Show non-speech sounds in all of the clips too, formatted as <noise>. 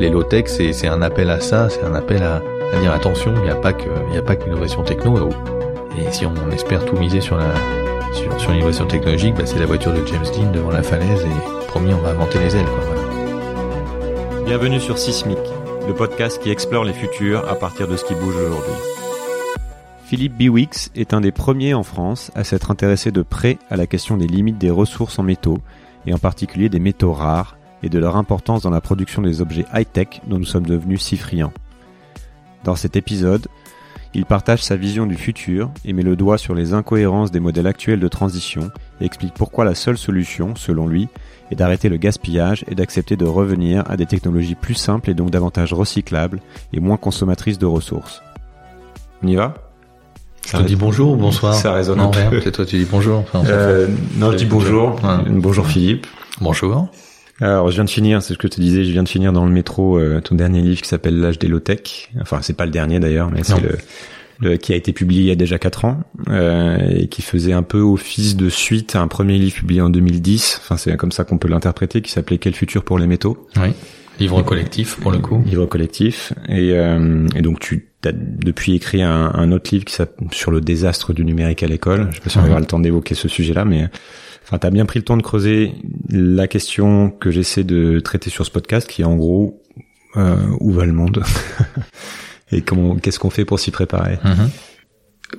les low-tech, c'est un appel à ça, c'est un appel à, à, dire attention, il n'y a pas que, il a pas que l'innovation techno. Et si on espère tout miser sur la, sur, sur l'innovation technologique, bah, c'est la voiture de James Dean devant la falaise et promis, on va inventer les ailes. Quoi, voilà. Bienvenue sur Sismic, le podcast qui explore les futurs à partir de ce qui bouge aujourd'hui. Philippe Biwix est un des premiers en France à s'être intéressé de près à la question des limites des ressources en métaux, et en particulier des métaux rares, et de leur importance dans la production des objets high-tech dont nous sommes devenus si friands. Dans cet épisode, il partage sa vision du futur et met le doigt sur les incohérences des modèles actuels de transition et explique pourquoi la seule solution, selon lui, est d'arrêter le gaspillage et d'accepter de revenir à des technologies plus simples et donc davantage recyclables et moins consommatrices de ressources. On y va? Ça je te dis bonjour ou bonsoir Ça résonne non, un peu. Toi tu dis bonjour. Enfin, euh, non, je dis bonjour. Ouais. Bonjour Philippe. Bonjour. Alors, je viens de finir, c'est ce que je te disais, je viens de finir dans le métro euh, ton dernier livre qui s'appelle L'âge des low-tech. Enfin, c'est pas le dernier d'ailleurs, mais c'est le, le, qui a été publié il y a déjà quatre ans euh, et qui faisait un peu office de suite à un premier livre publié en 2010. Enfin, c'est comme ça qu'on peut l'interpréter, qui s'appelait Quel futur pour les métaux. Oui. Livre collectif pour le coup. Livre collectif. Et, euh, et donc tu as depuis écrit un, un autre livre qui s'appelle sur le désastre du numérique à l'école. Je sais pas si on aura le temps d'évoquer ce sujet-là, mais Enfin, t'as bien pris le temps de creuser la question que j'essaie de traiter sur ce podcast, qui est en gros euh, où va le monde <laughs> et comment, qu'est-ce qu'on fait pour s'y préparer. Mm-hmm.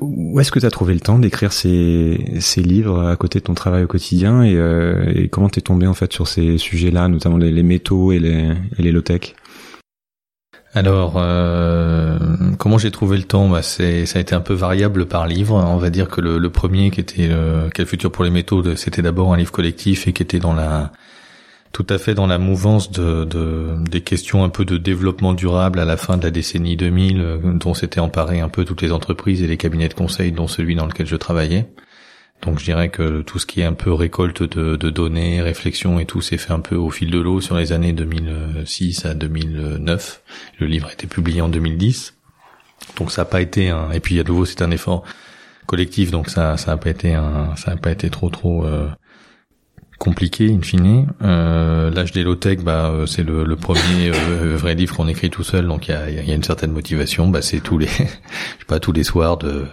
Où est-ce que tu as trouvé le temps d'écrire ces, ces livres à côté de ton travail au quotidien et, euh, et comment t'es tombé en fait sur ces sujets-là, notamment les, les métaux et les, et les low-tech? Alors, euh, comment j'ai trouvé le temps? Bah, c'est, Ça a été un peu variable par livre. On va dire que le, premier, qui était le, Quel futur pour les métaux, c'était d'abord un livre collectif et qui était dans la tout à fait dans la mouvance de, de, des questions un peu de développement durable à la fin de la décennie 2000, euh, dont s'étaient emparées un peu toutes les entreprises et les cabinets de conseil, dont celui dans lequel je travaillais. Donc je dirais que tout ce qui est un peu récolte de, de données, réflexion et tout s'est fait un peu au fil de l'eau sur les années 2006 à 2009. Le livre a été publié en 2010. Donc ça n'a pas été un... Et puis à nouveau c'est un effort collectif, donc ça ça a pas été un ça a pas été trop trop euh, compliqué in fine. Euh, L'âge des low tech, bah euh, c'est le, le, premier euh, vrai livre qu'on écrit tout seul, donc il y a, y a, une certaine motivation. Bah c'est tous les <laughs> je sais pas tous les soirs de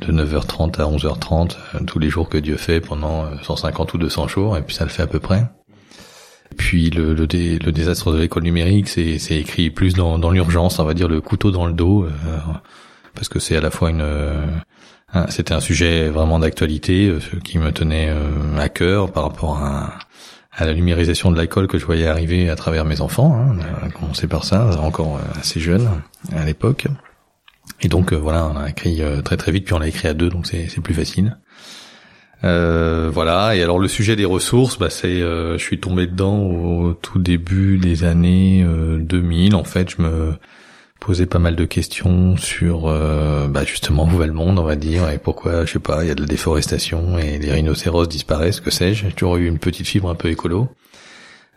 de 9h30 à 11h30 euh, tous les jours que Dieu fait pendant 150 euh, ou 200 jours et puis ça le fait à peu près. Puis le, le, le désastre de l'école numérique, c'est écrit plus dans, dans l'urgence, on va dire le couteau dans le dos, euh, parce que c'est à la fois une, c'était un sujet vraiment d'actualité qui me tenait à cœur par rapport à, à la numérisation de l'école que je voyais arriver à travers mes enfants. Hein, on a commencé par ça, encore assez jeune à l'époque. Et donc euh, voilà, on a écrit euh, très très vite, puis on l'a écrit à deux, donc c'est plus facile. Euh, voilà. Et alors le sujet des ressources, bah c'est, je suis tombé dedans au tout début des années 2000. En fait, je me posais pas mal de questions sur, bah justement où va le monde, on va dire, et pourquoi, je sais pas, il y a de la déforestation et les rhinocéros disparaissent, que sais-je. J'ai toujours eu une petite fibre un peu écolo.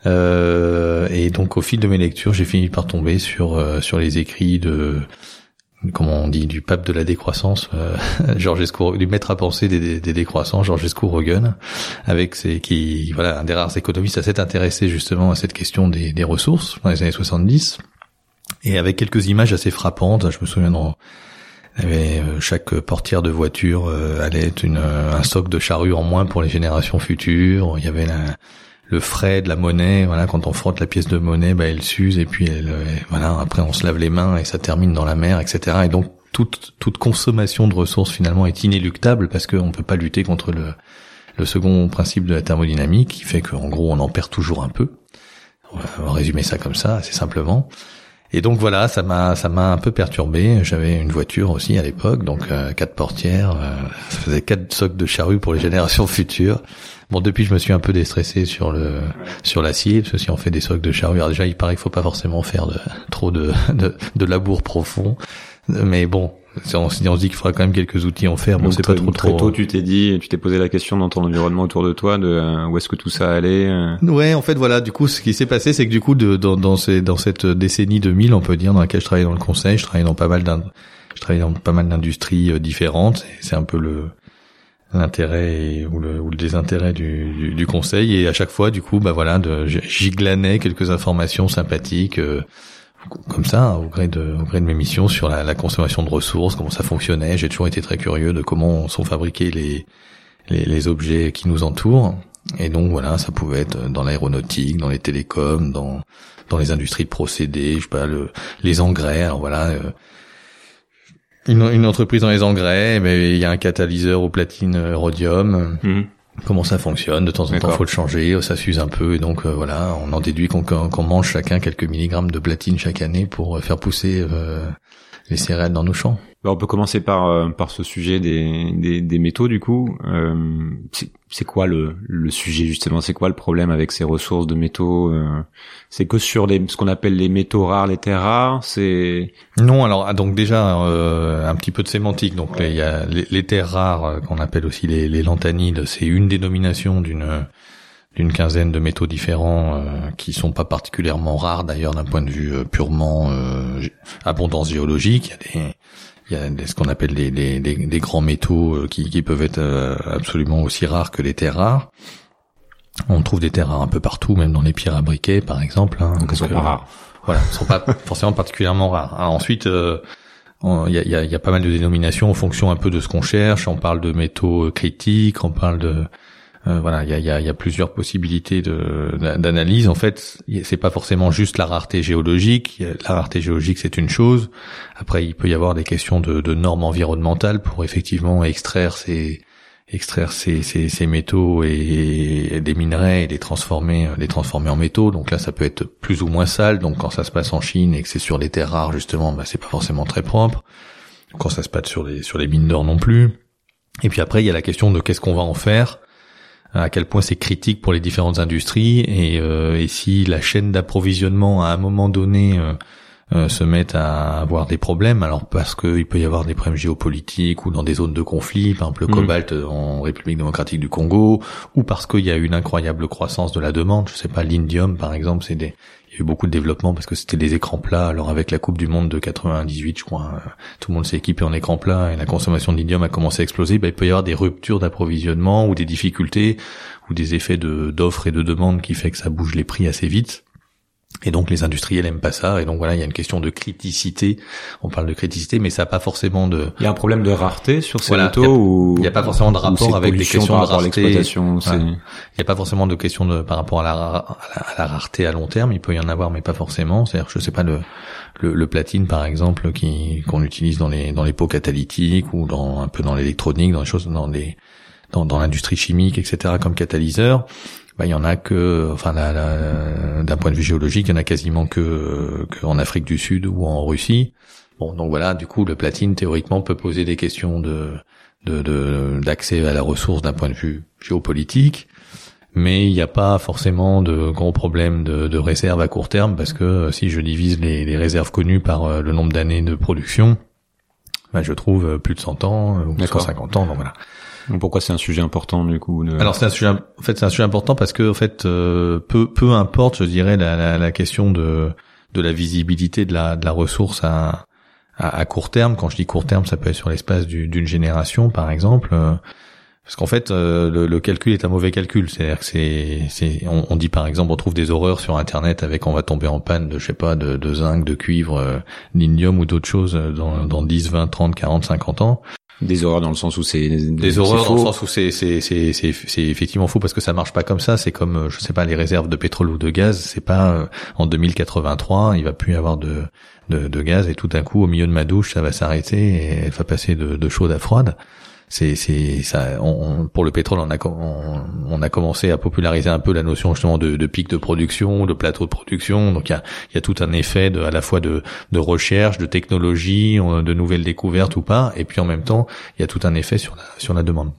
et donc au fil de mes lectures, j'ai fini par tomber sur sur les écrits de comment on dit, du pape de la décroissance, euh, <laughs> Georges du maître à penser des, des, des décroissants, Georgescu Rogan, avec qui, voilà, un des rares économistes à s'être intéressé justement à cette question des, ressources dans les années 70, et avec quelques images assez frappantes. Je me souviens euh, chaque portière de voiture euh, allait être une, un stock de charrues en moins pour les générations futures. Il y avait le frais de la monnaie. Voilà, quand on frotte la pièce de monnaie, bah, elle s'use et puis elle, euh, voilà, après on se lave les mains et ça termine dans la mer, etc. Et donc toute toute consommation de ressources finalement est inéluctable parce qu'on peut pas lutter contre le le second principe de la thermodynamique qui fait qu'en gros on en perd toujours un peu. On va résumer ça comme ça, assez simplement. Et donc voilà, ça m'a ça m'a un peu perturbé. J'avais une voiture aussi à l'époque, donc euh, quatre portières, euh, ça faisait quatre socs de charrue pour les <laughs> générations futures. Bon, depuis, je me suis un peu déstressé sur le sur l'acier, parce que si on fait des socs de charrue, alors déjà, il paraît qu'il faut pas forcément faire de, trop de, <laughs> de, de labour profond. Mais bon, on, se dit qu'il faudra quand même quelques outils en fer. Bon, c'est pas trop très tôt. Tu t'es dit, tu t'es posé la question dans ton environnement autour de toi, de euh, où est-ce que tout ça allait. Euh ouais, en fait, voilà. Du coup, ce qui s'est passé, c'est que du coup, de, dans dans, ces, dans cette décennie 2000, on peut dire, dans laquelle je travaillais dans le conseil, je travaillais dans pas mal d'un, je travaillais dans pas mal d'industries euh, différentes. C'est un peu le l'intérêt ou le, ou le désintérêt du, du, du, conseil et à chaque fois du coup bah voilà j'y glanais quelques informations sympathiques euh, comme ça au gré de au gré de mes missions sur la, la consommation de ressources comment ça fonctionnait j'ai toujours été très curieux de comment sont fabriqués les, les, les objets qui nous entourent et donc voilà ça pouvait être dans l'aéronautique dans les télécoms dans dans les industries de procédés je sais pas le, les engrais alors voilà euh, une, une, entreprise dans les engrais, mais il y a un catalyseur au platine rhodium. Mhm. Comment ça fonctionne. De temps en temps, faut le changer, ça s'use un peu, et donc euh, voilà, on en déduit qu'on mange chacun quelques milligrammes de platine chaque année pour euh, faire pousser les céréales dans nos champs. Bah, on peut commencer par euh, par ce sujet des, des, des métaux du coup. Euh, c'est quoi le, le sujet justement? C'est quoi le problème avec ces ressources de métaux euh, C'est que sur les, ce qu'on appelle les métaux rares, les terres rares. C'est non. Alors ah, donc déjà euh, un petit peu de sémantique. Donc il y a les, les terres rares euh, qu'on appelle aussi les, les lanthanides. C'est une dénomination d'une d'une quinzaine de métaux différents euh, qui sont pas particulièrement rares d'ailleurs d'un point de vue purement abondance géologique. Il y a des il y a ce qu'on appelle les, les, les, grands métaux euh, qui, qui peuvent être euh, absolument aussi rares que les terres rares. On trouve des terres rares un peu partout, même dans les pierres à briquet, par exemple. Hein, Donc elles sont pas rares. Voilà, elles sont pas <laughs> forcément particulièrement rares. ensuite, euh, il y, a, y, a, y, a, pas mal de dénominations en fonction un peu de ce qu'on cherche. On parle de métaux critiques, on parle de euh, voilà, il y a, plusieurs possibilités d'analyse. En fait, c'est pas forcément juste la rareté géologique. La rareté géologique, c'est une chose. Après, il peut y avoir des questions de, normes environnementales pour effectivement extraire ces extraire ces, ces, métaux et, des minerais et les transformer les transformer en métaux. Donc là, ça peut être plus ou moins sale. Donc quand ça se passe en Chine et que c'est sur les terres rares justement, bah, c'est pas forcément très propre. Quand ça se passe sur les sur les mines d'or non plus. Et puis après, il y a la question de qu'est-ce qu'on va en faire à quel point c'est critique pour les différentes industries et, euh, et si la chaîne d'approvisionnement à un moment donné euh, euh, se met à avoir des problèmes, alors parce qu'il peut y avoir des problèmes géopolitiques ou dans des zones de conflit, par exemple le mm. cobalt en République démocratique du Congo, ou parce qu'il y a une incroyable croissance de la demande, je sais pas, l'indium par exemple, c'est des il y a eu beaucoup de développement parce que c'était des écrans plats. Alors avec la Coupe du Monde de 98, je crois, euh, tout le monde s'est équipé en écran plat et la consommation d'indium a commencé à exploser. Bah, il peut y avoir des ruptures d'approvisionnement ou des difficultés ou des effets de d'offres et de demande qui fait que ça bouge les prix assez vite. Et donc les industriels aiment pas ça. Et donc voilà, il y a une question de criticité. On parle de criticité, mais ça n'a pas forcément de. Il y a un problème de rareté sur ces métaux ou il n'y a pas forcément de rapport avec les questions de rareté. Il n'y a pas forcément de question de par rapport à la, à la, rareté à long terme. Il peut y en avoir, mais pas forcément. C'est-à-dire, je sais pas le, le, le platine par exemple qui qu'on utilise dans les dans les pots catalytiques ou dans un peu dans l'électronique, dans les choses dans les dans, dans l'industrie chimique, etc. comme catalyseur bah, il y en a que, enfin, d'un point de vue géologique, il y en a quasiment que, que en Afrique du Sud ou en Russie. Bon, donc voilà, du coup, le platine théoriquement peut poser des questions de d'accès à la ressource d'un point de vue géopolitique, mais il n'y a pas forcément de gros problèmes de, de réserve à court terme parce que si je divise les, réserves connues par euh, le nombre d'années de production, bah, je trouve plus de 100 ans ou 150 ans. Donc voilà pourquoi c'est un sujet important du coup Alors c'est un sujet, en fait, c'est un sujet important parce que en fait, euh, peu peu importe, je dirais la, la, la, question de de la visibilité de la de la ressource à, à, à court terme. Quand je dis court terme, ça peut être sur l'espace d'une génération, par exemple. Euh, parce qu'en fait, euh, le, le, calcul est un mauvais calcul. C'est-à-dire que c'est, c'est, on, on, dit par exemple, on trouve des horreurs sur Internet avec on va tomber en panne de, je sais pas, de, de zinc, de cuivre, d'indium ou d'autres choses dans, dans 10, 20, 30, 40, 50 ans. Des horreurs dans le sens où c'est des horreurs dans le sens où c'est c'est c'est c'est effectivement faux parce que ça marche pas comme ça. C'est comme je sais pas les réserves de pétrole ou de gaz. C'est pas euh, en 2083 il va plus y avoir de, de de, gaz et tout d'un coup au milieu de ma douche ça va s'arrêter et elle va passer de, de chaude à froide c'est c'est ça on, pour le pétrole on a on, a commencé à populariser un peu la notion justement de, pic de production de plateau de production. Donc il y a il y a tout un effet de à la fois de de recherche de technologie de nouvelles découvertes ou pas. Et puis en même temps il y a tout un effet sur la sur la demande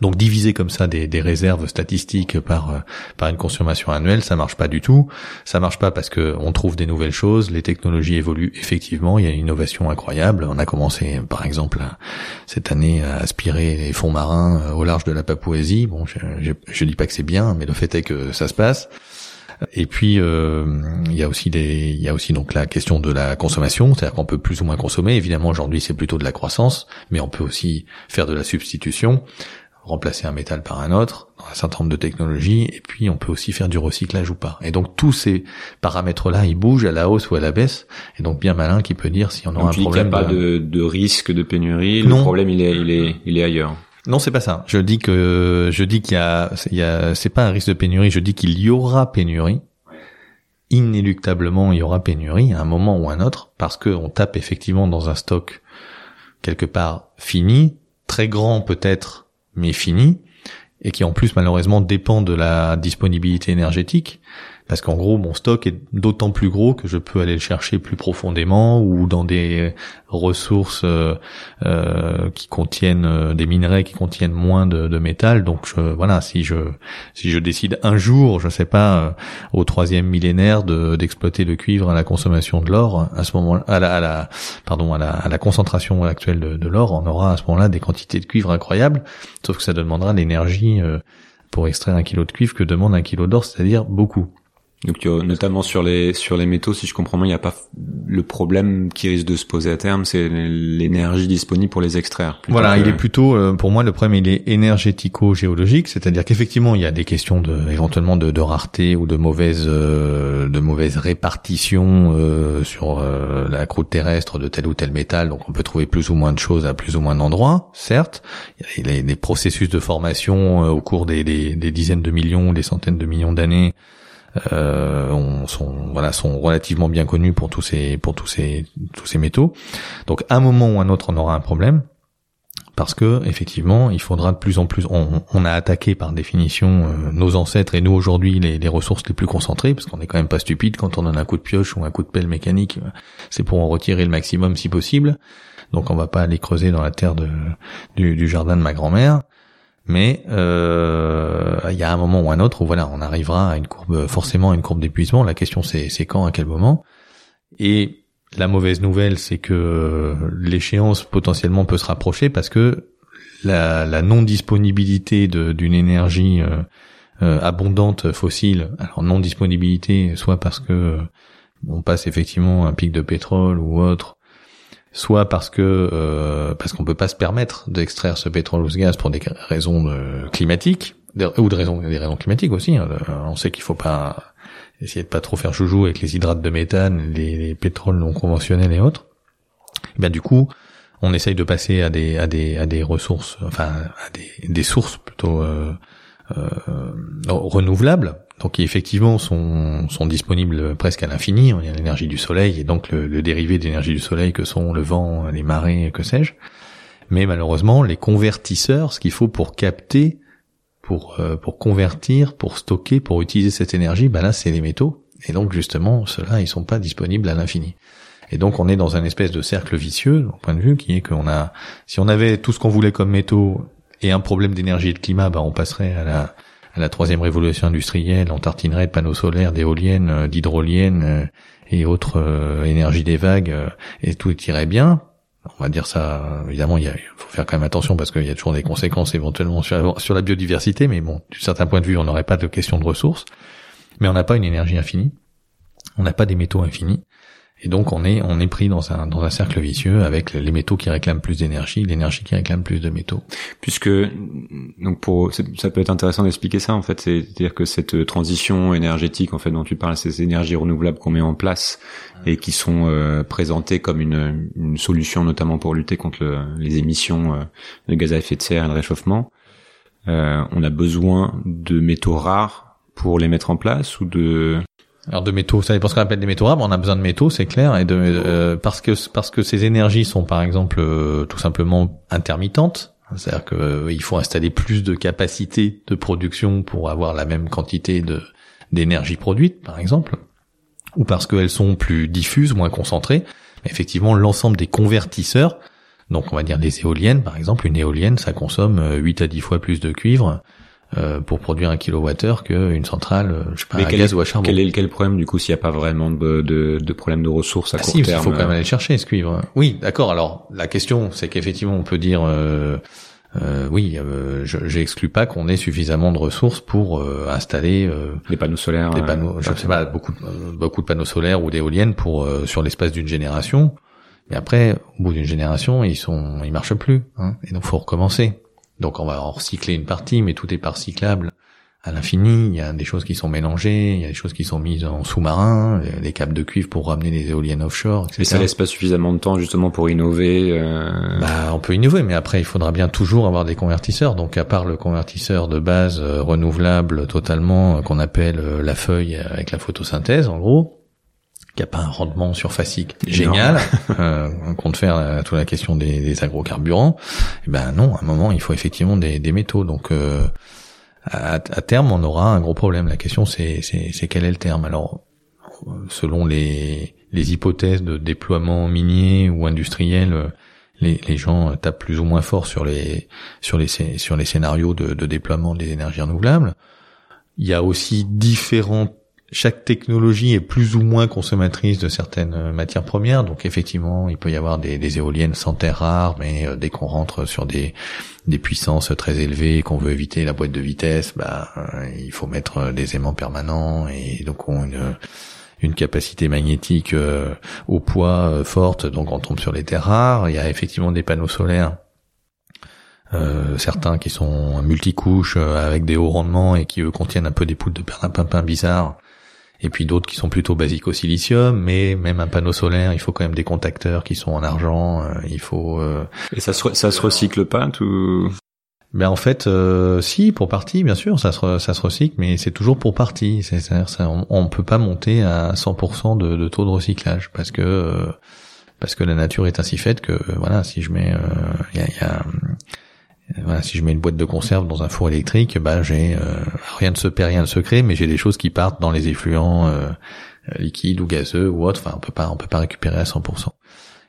donc diviser comme ça des, réserves statistiques par euh, par une consommation annuelle, ça marche pas du tout. Ça marche pas parce que on trouve des nouvelles choses, les technologies évoluent effectivement, il y a une innovation incroyable. On a commencé par exemple cette année à aspirer les fonds marins euh, au large de la Papouasie. Bon, je, je, je dis pas que c'est bien, mais le fait est que ça se passe. Et puis euh, il y a aussi des, il y a aussi donc la question de la consommation, c'est-à-dire qu'on peut plus ou moins consommer. Évidemment aujourd'hui c'est plutôt de la croissance, mais on peut aussi faire de la substitution remplacer un métal par un autre dans un certain nombre de technologies, et puis on peut aussi faire du recyclage ou pas. Et donc tous ces paramètres-là, ils bougent à la hausse ou à la baisse, et donc bien malin qui peut dire si on aura un problème. Il n'y a pas de... de, risque de pénurie. Le problème, il est, il est, il est ailleurs. Non, c'est pas ça. Je dis que je dis qu'il y a, il y a, c'est pas un risque de pénurie. Je dis qu'il y aura pénurie. Inéluctablement, il y aura pénurie à un moment ou à un autre, parce que on tape effectivement dans un stock quelque part fini, très grand peut-être mais fini, et qui en plus malheureusement dépend de la disponibilité énergétique parce qu'en gros mon stock est d'autant plus gros que je peux aller le chercher plus profondément ou dans des ressources euh, euh, qui contiennent euh, des minerais qui contiennent moins de, de métal. Donc je, voilà si je si je décide un jour je sais pas au troisième millénaire de d'exploiter le cuivre à la consommation de l'or à ce moment à la, à la pardon à la, à la concentration actuelle de, de l'or on aura à ce moment-là des quantités de cuivre incroyables. Sauf que ça demandera l'énergie pour extraire un kilo de cuivre que demande un kilo d'or c'est-à-dire beaucoup donc notamment sur les sur les métaux, si je comprends bien, il n'y a pas le problème qui risque de se poser à terme, c'est l'énergie disponible pour les extraire. Voilà, il est plutôt euh, pour moi le problème il est énergético-géologique, c'est-à-dire qu'effectivement il y a des questions de éventuellement de, de rareté ou de mauvaise euh, de mauvaise répartition euh, sur la croûte terrestre de tel ou tel métal, donc on peut trouver plus ou moins de choses à plus ou moins d'endroits, certes. Il y a des processus de formation au cours des, des, des dizaines de millions, des centaines de millions d'années euh, on, sont voilà sont relativement bien connus pour tous ces pour tous ces tous ces métaux. Donc à un moment ou à un autre, on aura un problème parce que effectivement, il faudra de plus en plus. On, on a attaqué par définition euh, nos ancêtres et nous aujourd'hui les, les, ressources les plus concentrées, parce qu'on est quand même pas stupide quand on donne un coup de pioche ou un coup de pelle mécanique, c'est pour en retirer le maximum si possible. Donc on va pas aller creuser dans la terre de, du, du jardin de ma grand-mère. Mais euh, il y a un moment ou un autre où voilà, on arrivera à une courbe, forcément à une courbe d'épuisement. La question c'est quand, à quel moment? Et la mauvaise nouvelle, c'est que l'échéance potentiellement peut se rapprocher parce que la, non disponibilité d'une énergie euh, euh, abondante fossile, alors non disponibilité, soit parce que on passe effectivement un pic de pétrole ou autre, soit parce que euh, parce qu'on peut pas se permettre d'extraire ce pétrole ou ce gaz pour des raisons de, climatiques ou des raisons climatiques aussi. Hein. On sait qu'il faut pas essayer de pas trop faire joujou avec les hydrates de méthane, les, les pétroles non conventionnels et autres. Et bien du coup, on essaye de passer à des à des à des ressources, enfin à des, des sources plutôt euh, euh, renouvelables donc effectivement sont, sont disponibles presque à l'infini. Il y a l'énergie du soleil et donc le, dérivé d'énergie du soleil que sont le vent, les marées, que sais-je. Mais malheureusement, les convertisseurs, ce qu'il faut pour capter, pour euh, pour convertir, pour stocker, pour utiliser cette énergie, ben là c'est les métaux. Et donc justement, ceux-là, ils sont pas disponibles à l'infini. Et donc on est dans un espèce de cercle vicieux, au point de vue, qui est qu'on a, si on avait tout ce qu'on voulait comme métaux et un problème d'énergie et de climat, ben on passerait à la la troisième révolution industrielle, on tartinerait de panneaux solaires, d'éoliennes, euh, d'hydroliennes euh, et autres euh, énergies des vagues, et tout irait bien. On va dire ça, évidemment, il, faut faire quand même attention parce qu'il y a toujours des conséquences éventuellement sur, sur la biodiversité, mais bon, d'un certain point de vue, on n'aurait pas de question de ressources, mais on n'a pas une énergie infinie, on n'a pas des métaux infinis, et donc on est on est pris dans un dans un cercle vicieux avec les métaux qui réclament plus d'énergie, l'énergie qui réclame plus de métaux. Puisque donc pour ça peut être intéressant d'expliquer ça en fait, c'est-à-dire que cette transition énergétique en fait dont tu parles, ces énergies renouvelables qu'on met en place et qui sont euh, présentées comme une, une solution notamment pour lutter contre les émissions euh, de gaz à effet de serre et le réchauffement. Euh, on a besoin de métaux rares pour les mettre en place ou de alors de métaux, ça dépend ce qu'on appelle des métaux rares. On a besoin de métaux, c'est clair, et euh, parce que parce que ces énergies sont par exemple euh, tout simplement intermittentes. C'est-à-dire qu'il euh, faut installer plus de capacité de production pour avoir la même quantité de d'énergie produite, par exemple, ou parce qu'elles sont plus diffuses, moins concentrées. Effectivement, l'ensemble des convertisseurs, donc on va dire des éoliennes, par exemple, une éolienne, ça consomme 8 à 10 fois plus de cuivre euh, pour produire un kilowattheure qu'une centrale, euh, je sais pas, à gaz ou à charbon. Quel est le problème du coup s'il n'y a pas vraiment de, de, de, problème de ressources à ah court si, terme Il faut quand même euh aller chercher ce cuivre. Oui, d'accord. Alors la question, c'est qu'effectivement, on peut dire. Euh, euh, oui, euh, j'exclus pas qu'on ait suffisamment de ressources pour installer des panneaux solaires, des panneaux, je sais pas, beaucoup, beaucoup de panneaux solaires ou d'éoliennes pour sur l'espace d'une génération. Mais après, au bout d'une génération, ils sont, ils marchent plus, hein, et donc faut recommencer. Donc on va en recycler une partie, mais tout est pas recyclable à l'infini. Il y a des choses qui sont mélangées, il y a des choses qui sont mises en sous-marin, des câbles de cuivre pour ramener des éoliennes offshore, etc. Et ça laisse pas suffisamment de temps justement pour innover. Euh... Bah, on peut innover, mais après il faudra bien toujours avoir des convertisseurs. Donc à part le convertisseur de base euh, renouvelable totalement euh, qu'on appelle euh, la feuille avec la photosynthèse, en gros qui a pas un rendement surfacique génial, <laughs> euh, compte faire à toute la question des, des agrocarburants, et eh ben non, à un moment il faut effectivement des, des métaux. Donc euh, à, terme, on aura un gros problème. La question, c'est, c'est, quel est le terme? Alors, selon les, les hypothèses de déploiement minier ou industriel, les, les gens tapent plus ou moins fort sur les, sur les, sur les scénarios de, de déploiement des énergies renouvelables. Il y a aussi différentes chaque technologie est plus ou moins consommatrice de certaines euh, matières premières. Donc effectivement, il peut y avoir des, éoliennes sans terre rare, mais euh, dès qu'on rentre sur des, des puissances très élevées et qu'on veut éviter la boîte de vitesse, bah, euh, il faut mettre des aimants permanents et donc on une, une capacité magnétique au poids forte. Donc on tombe sur les terres rares. Il y a effectivement des panneaux solaires. certains qui sont multicouches avec des hauts rendements et qui eux contiennent un peu des poules de perlimpinpin bizarres et puis d'autres qui sont plutôt basiques au silicium, mais même un panneau solaire, il faut quand même des contacteurs qui sont en argent, euh, il faut... Euh, et ça se, ça se recycle pas tout? Ben en fait, euh, si pour partie, bien sûr, ça se ça se recycle, mais c'est toujours pour partie. C'est-à-dire, ça, on, on, peut pas monter à 100% de, de, taux de recyclage parce que parce que la nature est ainsi faite que voilà, si je mets, il y a, y a voilà, si je mets une boîte de conserve dans un four électrique, bah j'ai euh, rien ne se perd, rien ne se crée, mais j'ai des choses qui partent dans les effluents euh, liquides ou gazeux ou autres. Enfin, on peut pas, on peut pas récupérer à 100%.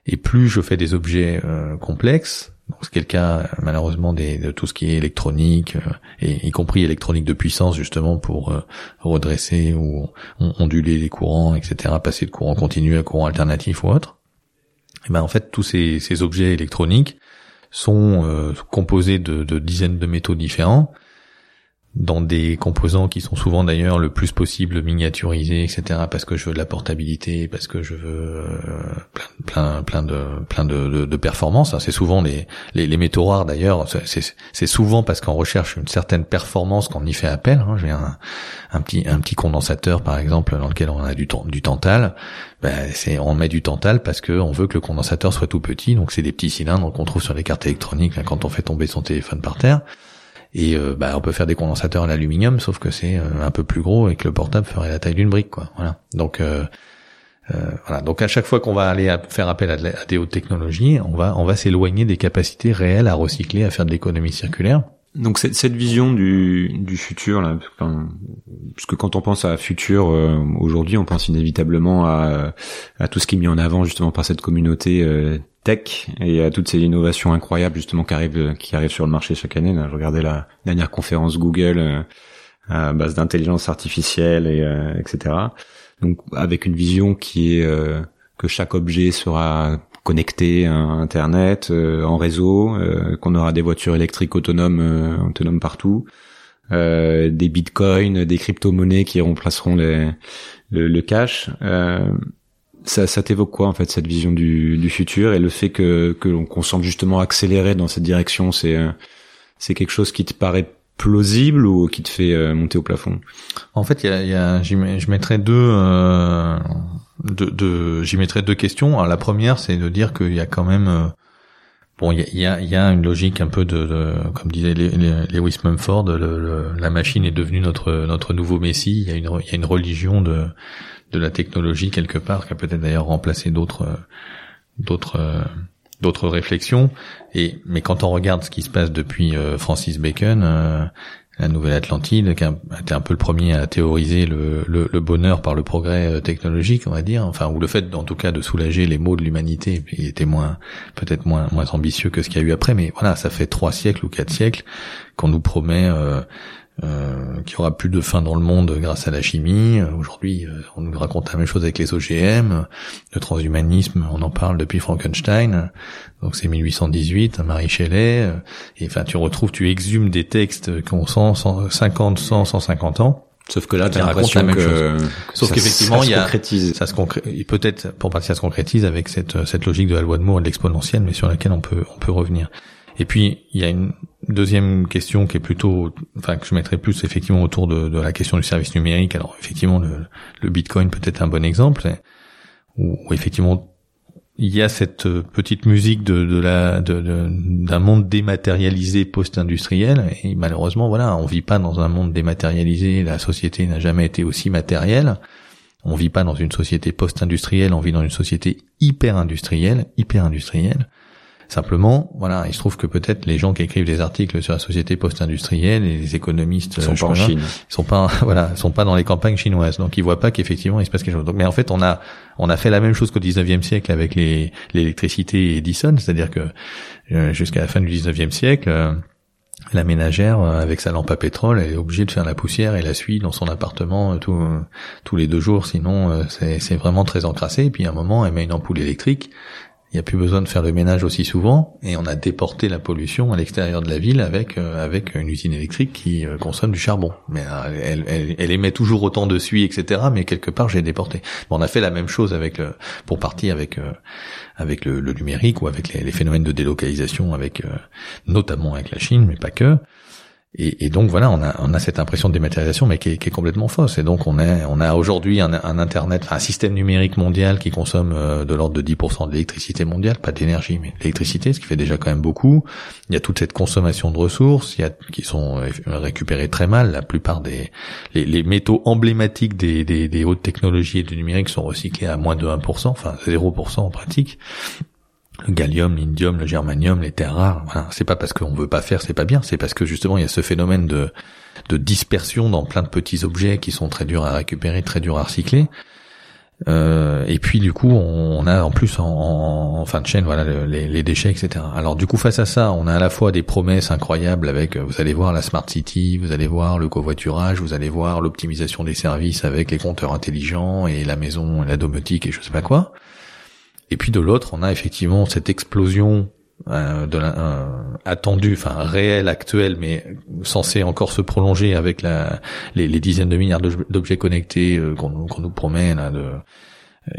Et plus je fais des objets euh, complexes, donc ce qui est le cas malheureusement des, de tout ce qui est électronique, et y compris électronique de puissance justement pour redresser ou onduler les courants, etc., passer de courant continu à courant alternatif ou autre. Et ben en fait tous ces, ces objets électroniques sont euh, composés de, de, dizaines de métaux différents dans des composants qui sont souvent d'ailleurs le plus possible miniaturisés, etc. Parce que je veux de la portabilité, parce que je veux euh, plein, plein, plein de, plein de, de, performances. Hein. C'est souvent les, les, les, métaux rares d'ailleurs. C'est souvent parce qu'on recherche une certaine performance qu'on y fait appel. Hein. J'ai un, un petit, un petit condensateur par exemple dans lequel on a du, du tantal. Ben, c'est on met du tantal parce que on veut que le condensateur soit tout petit. Donc c'est des petits cylindres qu'on trouve sur les cartes électroniques quand on fait tomber son téléphone par terre. Et euh, bah, on peut faire des condensateurs en aluminium, sauf que c'est euh, un peu plus gros et que le portable ferait la taille d'une brique, quoi. Voilà. Donc euh, voilà. Donc à chaque fois qu'on va aller faire appel à, des hautes technologies, on va on va s'éloigner des capacités réelles à recycler, à faire de l'économie circulaire. Donc cette, cette vision du, du futur, là, parce que quand on pense à futur aujourd'hui, on pense inévitablement à, à tout ce qui est mis en avant justement par cette communauté tech et à toutes ces innovations incroyables justement qui arrivent qui arrivent sur le marché chaque année. Je regardais la dernière conférence Google euh, à base d'intelligence artificielle et euh, etc. Donc avec une vision qui est euh, que chaque objet sera connecté à Internet, en réseau, qu'on aura des voitures électriques autonomes autonomes partout, des bitcoins, des crypto-monnaies qui remplaceront les, le, le cash. Ça, ça t'évoque quoi en fait cette vision du, du futur et le fait que que l'on consomme justement accélérer dans cette direction, c'est euh, c'est quelque chose qui te paraît plausible ou qui te fait euh, monter au plafond? En fait, il y a, y a je mettrais deux, euh, deux, j'y mettrais deux questions. Alors, la première, c'est de dire qu'il y a quand même euh, Bon, il y a, y a, une logique un peu de, de comme disait Lewis Mumford, le, la machine est devenue notre notre nouveau messie. Il y a une, il y a une religion de de la technologie quelque part, qui a peut-être d'ailleurs remplacé d'autres d'autres d'autres réflexions. Et mais quand on regarde ce qui se passe depuis euh, Francis Bacon, euh, la Nouvelle Atlantide, qui a été un peu le premier à théoriser le, bonheur par le progrès euh, technologique, on va dire, enfin ou le fait en tout cas de soulager les maux de l'humanité, il était moins peut-être moins moins ambitieux que ce qu'il y a eu après, mais voilà, ça fait trois siècles ou quatre siècles qu'on nous promet euh, qu'il y aura plus de faim dans le monde grâce à la chimie. Aujourd'hui, euh, on nous raconte la même chose avec les OGM, le transhumanisme, on en parle depuis Frankenstein. Donc c'est 1818, Marie Shelley. Euh, et enfin, tu retrouves, tu exhumes des textes qui ont 100, 50, 100, 150 ans. Sauf que là, tu racontes la même chose. Sauf qu'effectivement, il y a, concrétise. ça se concrétise, peut-être, pour partie, ça se concrétise avec cette, cette logique de la loi de Moore et de l'exponentielle, mais sur laquelle on peut, on peut revenir. Et puis, il y a une, deuxième question qui est plutôt, enfin que je mettrais plus effectivement autour de, de la question du service numérique. Alors effectivement, le, le Bitcoin peut être un bon exemple, où, effectivement il y a cette petite musique de, de la d'un monde dématérialisé post-industriel. Et malheureusement voilà on vit pas dans un monde dématérialisé. La société n'a jamais été aussi matérielle. On vit pas dans une société post-industrielle on vit dans une société hyper industrielle hyper industrielle Simplement, voilà, il se trouve que peut-être les gens qui écrivent des articles sur la société post-industrielle et les économistes ils sont pas en Chine, sont pas voilà, sont pas dans les campagnes chinoises, donc ils voient pas qu'effectivement il se passe quelque chose. Donc, mais en fait, on a on a fait la même chose qu'au 19e siècle avec les l'électricité Edison, c'est-à-dire que euh, jusqu'à la fin du 19e siècle. Euh, la ménagère, euh, avec sa lampe à pétrole, elle est obligée de faire la poussière et la suie dans son appartement tous les deux jours, sinon c'est vraiment très encrassé. Et puis à un moment, elle met une ampoule électrique il n'y a plus besoin de faire le ménage aussi souvent et on a déporté la pollution à l'extérieur de la ville avec euh, avec une usine électrique qui euh, consomme du charbon. Mais euh, elle, elle, elle, émet toujours autant de suie, etc. Mais quelque part j'ai déporté. Bon, on a fait la même chose avec le, pour partie avec avec le, le, numérique ou avec les, les, phénomènes de délocalisation, avec notamment avec la Chine, mais pas que. Et, et, donc voilà, on a, on a cette impression de dématérialisation, mais qui est, qui est complètement fausse. Et donc on, est, on a aujourd'hui un, un, internet, un système numérique mondial qui consomme euh, de l'ordre de 10% de l'électricité mondiale, pas d'énergie, mais l'électricité, ce qui fait déjà quand même beaucoup. Il y a toute cette consommation de ressources, il y a qui sont euh, récupérées très mal. La plupart des les, les métaux emblématiques des, des, des, hautes technologies et du numérique sont recyclés à moins de 1%, enfin 0% en pratique le gallium, l'indium, le germanium, les terres rares. Voilà. C'est pas parce qu'on veut pas faire, c'est pas bien. C'est parce que justement il y a ce phénomène de, dispersion dans plein de petits objets qui sont très durs à récupérer, très durs à recycler. Euh, et puis du coup, on a en plus en, en fin de chaîne, voilà, les, les, déchets, etc. Alors du coup, face à ça, on a à la fois des promesses incroyables avec, vous allez voir la smart city, vous allez voir le covoiturage, vous allez voir l'optimisation des services avec les compteurs intelligents et la maison, la domotique et je sais pas quoi. Et puis de l'autre, on a effectivement cette explosion euh, de la, euh, attendue, enfin réelle, actuelle, mais censée encore se prolonger avec la, les, dizaines de milliards d'objets connectés euh, qu'on nous promet là, de,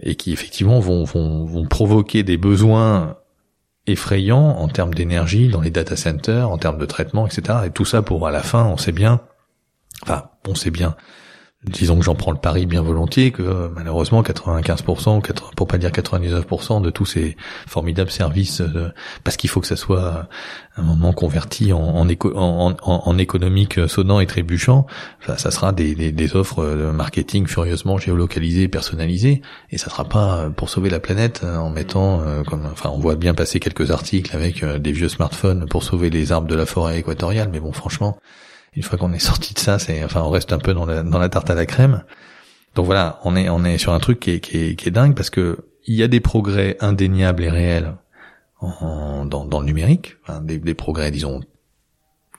et qui effectivement vont, vont, vont provoquer des besoins effrayants en termes d'énergie dans les data centers, en termes de traitement, etc. Et tout ça pour à la fin, on sait bien, enfin on sait bien, disons que j'en prends le pari bien volontiers que malheureusement 95%, pour pas dire 99% de tous ces formidables services, euh, parce qu'il faut que ça soit un moment converti en, économique sonnant et trébuchant, ça, sera des, offres de marketing furieusement géolocalisées, personnalisées, et ça sera pas pour sauver la planète en mettant, euh, comme, enfin on voit bien passer quelques articles avec euh, des vieux smartphones pour sauver les arbres de la forêt équatoriale, mais bon franchement une fois qu'on est sorti de ça, c'est enfin on reste un peu dans la, dans la tarte à la crème. Donc voilà, on est on est sur un truc qui est, qui est, qui est dingue parce que il y a des progrès indéniables et réels en, dans, dans le numérique, des, des, progrès disons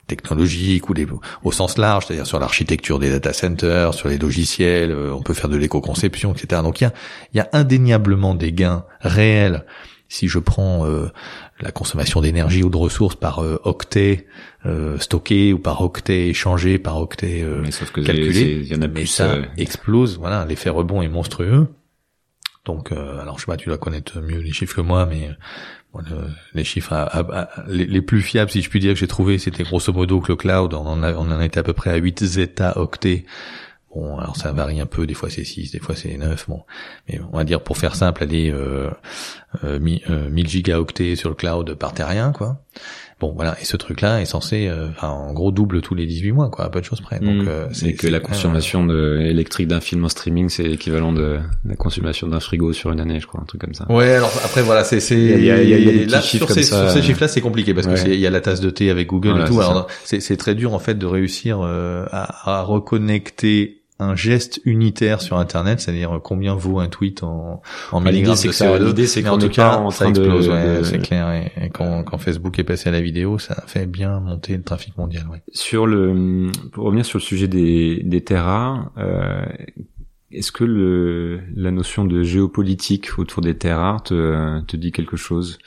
technologiques ou des, au sens large, c'est-à-dire sur l'architecture des data centers, sur les logiciels, euh, on peut faire de l'éco-conception, etc. Donc il y a, il y a indéniablement des gains réels si je prends euh, la consommation d'énergie ou de ressources par euh, octet euh, stocké ou par octet échangé, par octet euh, mais sauf que calculé, y en a mais ça explose. Voilà, l'effet rebond est monstrueux. Donc, alors je sais pas, tu dois connaître mieux les chiffres que moi, mais les chiffres les, plus fiables, si je puis dire, que j'ai trouvé, c'était grosso modo que le cloud, on en, on en était à peu près à 8 zeta octets Bon, alors ça varie un peu, des fois c'est 6, des fois c'est 9, bon. Mais on va dire pour faire simple, aller euh, euh, 1000 euh, gigaoctets sur le cloud par terrien, quoi. Bon, voilà, et ce truc-là est censé, euh, en gros, double tous les 18 mois, quoi, à peu de choses près. Donc, mmh. euh, c'est que la consommation de, électrique d'un film en streaming, c'est l'équivalent de la consommation d'un frigo sur une année, je crois, un truc comme ça. Ouais, alors après, voilà, c'est, c'est, il y a, y a, y a des chiffres sur, ces, sur ces chiffres-là, c'est compliqué parce que il y a la tasse de thé avec Google et tout. Alors, c'est très dur en fait de réussir à, à reconnecter un geste unitaire sur Internet, c'est-à-dire combien vaut un tweet en, en milligrammes de CO2. L'idée, c'est qu'en tout cas, en ça explose, ouais, c'est clair. Et, quand, quand, Facebook est passé à la vidéo, ça a fait bien monter le trafic mondial. Ouais. Sur le, pour revenir sur le sujet des, des terres euh, est-ce que le, la notion de géopolitique autour des terres rares te, te dit quelque chose?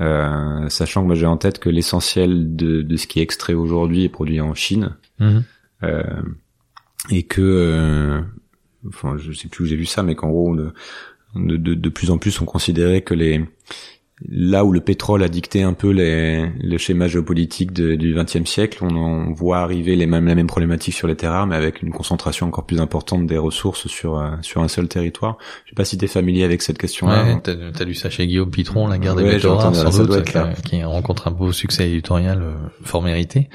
Euh, Sachant que moi j'ai en tête que l'essentiel de, de ce qui est extrait aujourd'hui est produit en Chine. Mm-hmm. euh, et que euh, enfin je sais plus où j'ai vu ça mais qu'en gros de, de, de, plus en plus on considérait que les là où le pétrole a dicté un peu les, le schéma géopolitique de, du XXe siècle, on, on, voit arriver les mêmes, la même problématique sur les terres rares, mais avec une concentration encore plus importante des ressources sur euh, sur un seul territoire. Je sais pas si tu es familier avec cette question-là. Ouais, t'as, as lu ça chez Guillaume Pitron, la guerre des métaux rares, sans doute, qui, qui, rencontre un beau succès éditorial euh, fort mérité.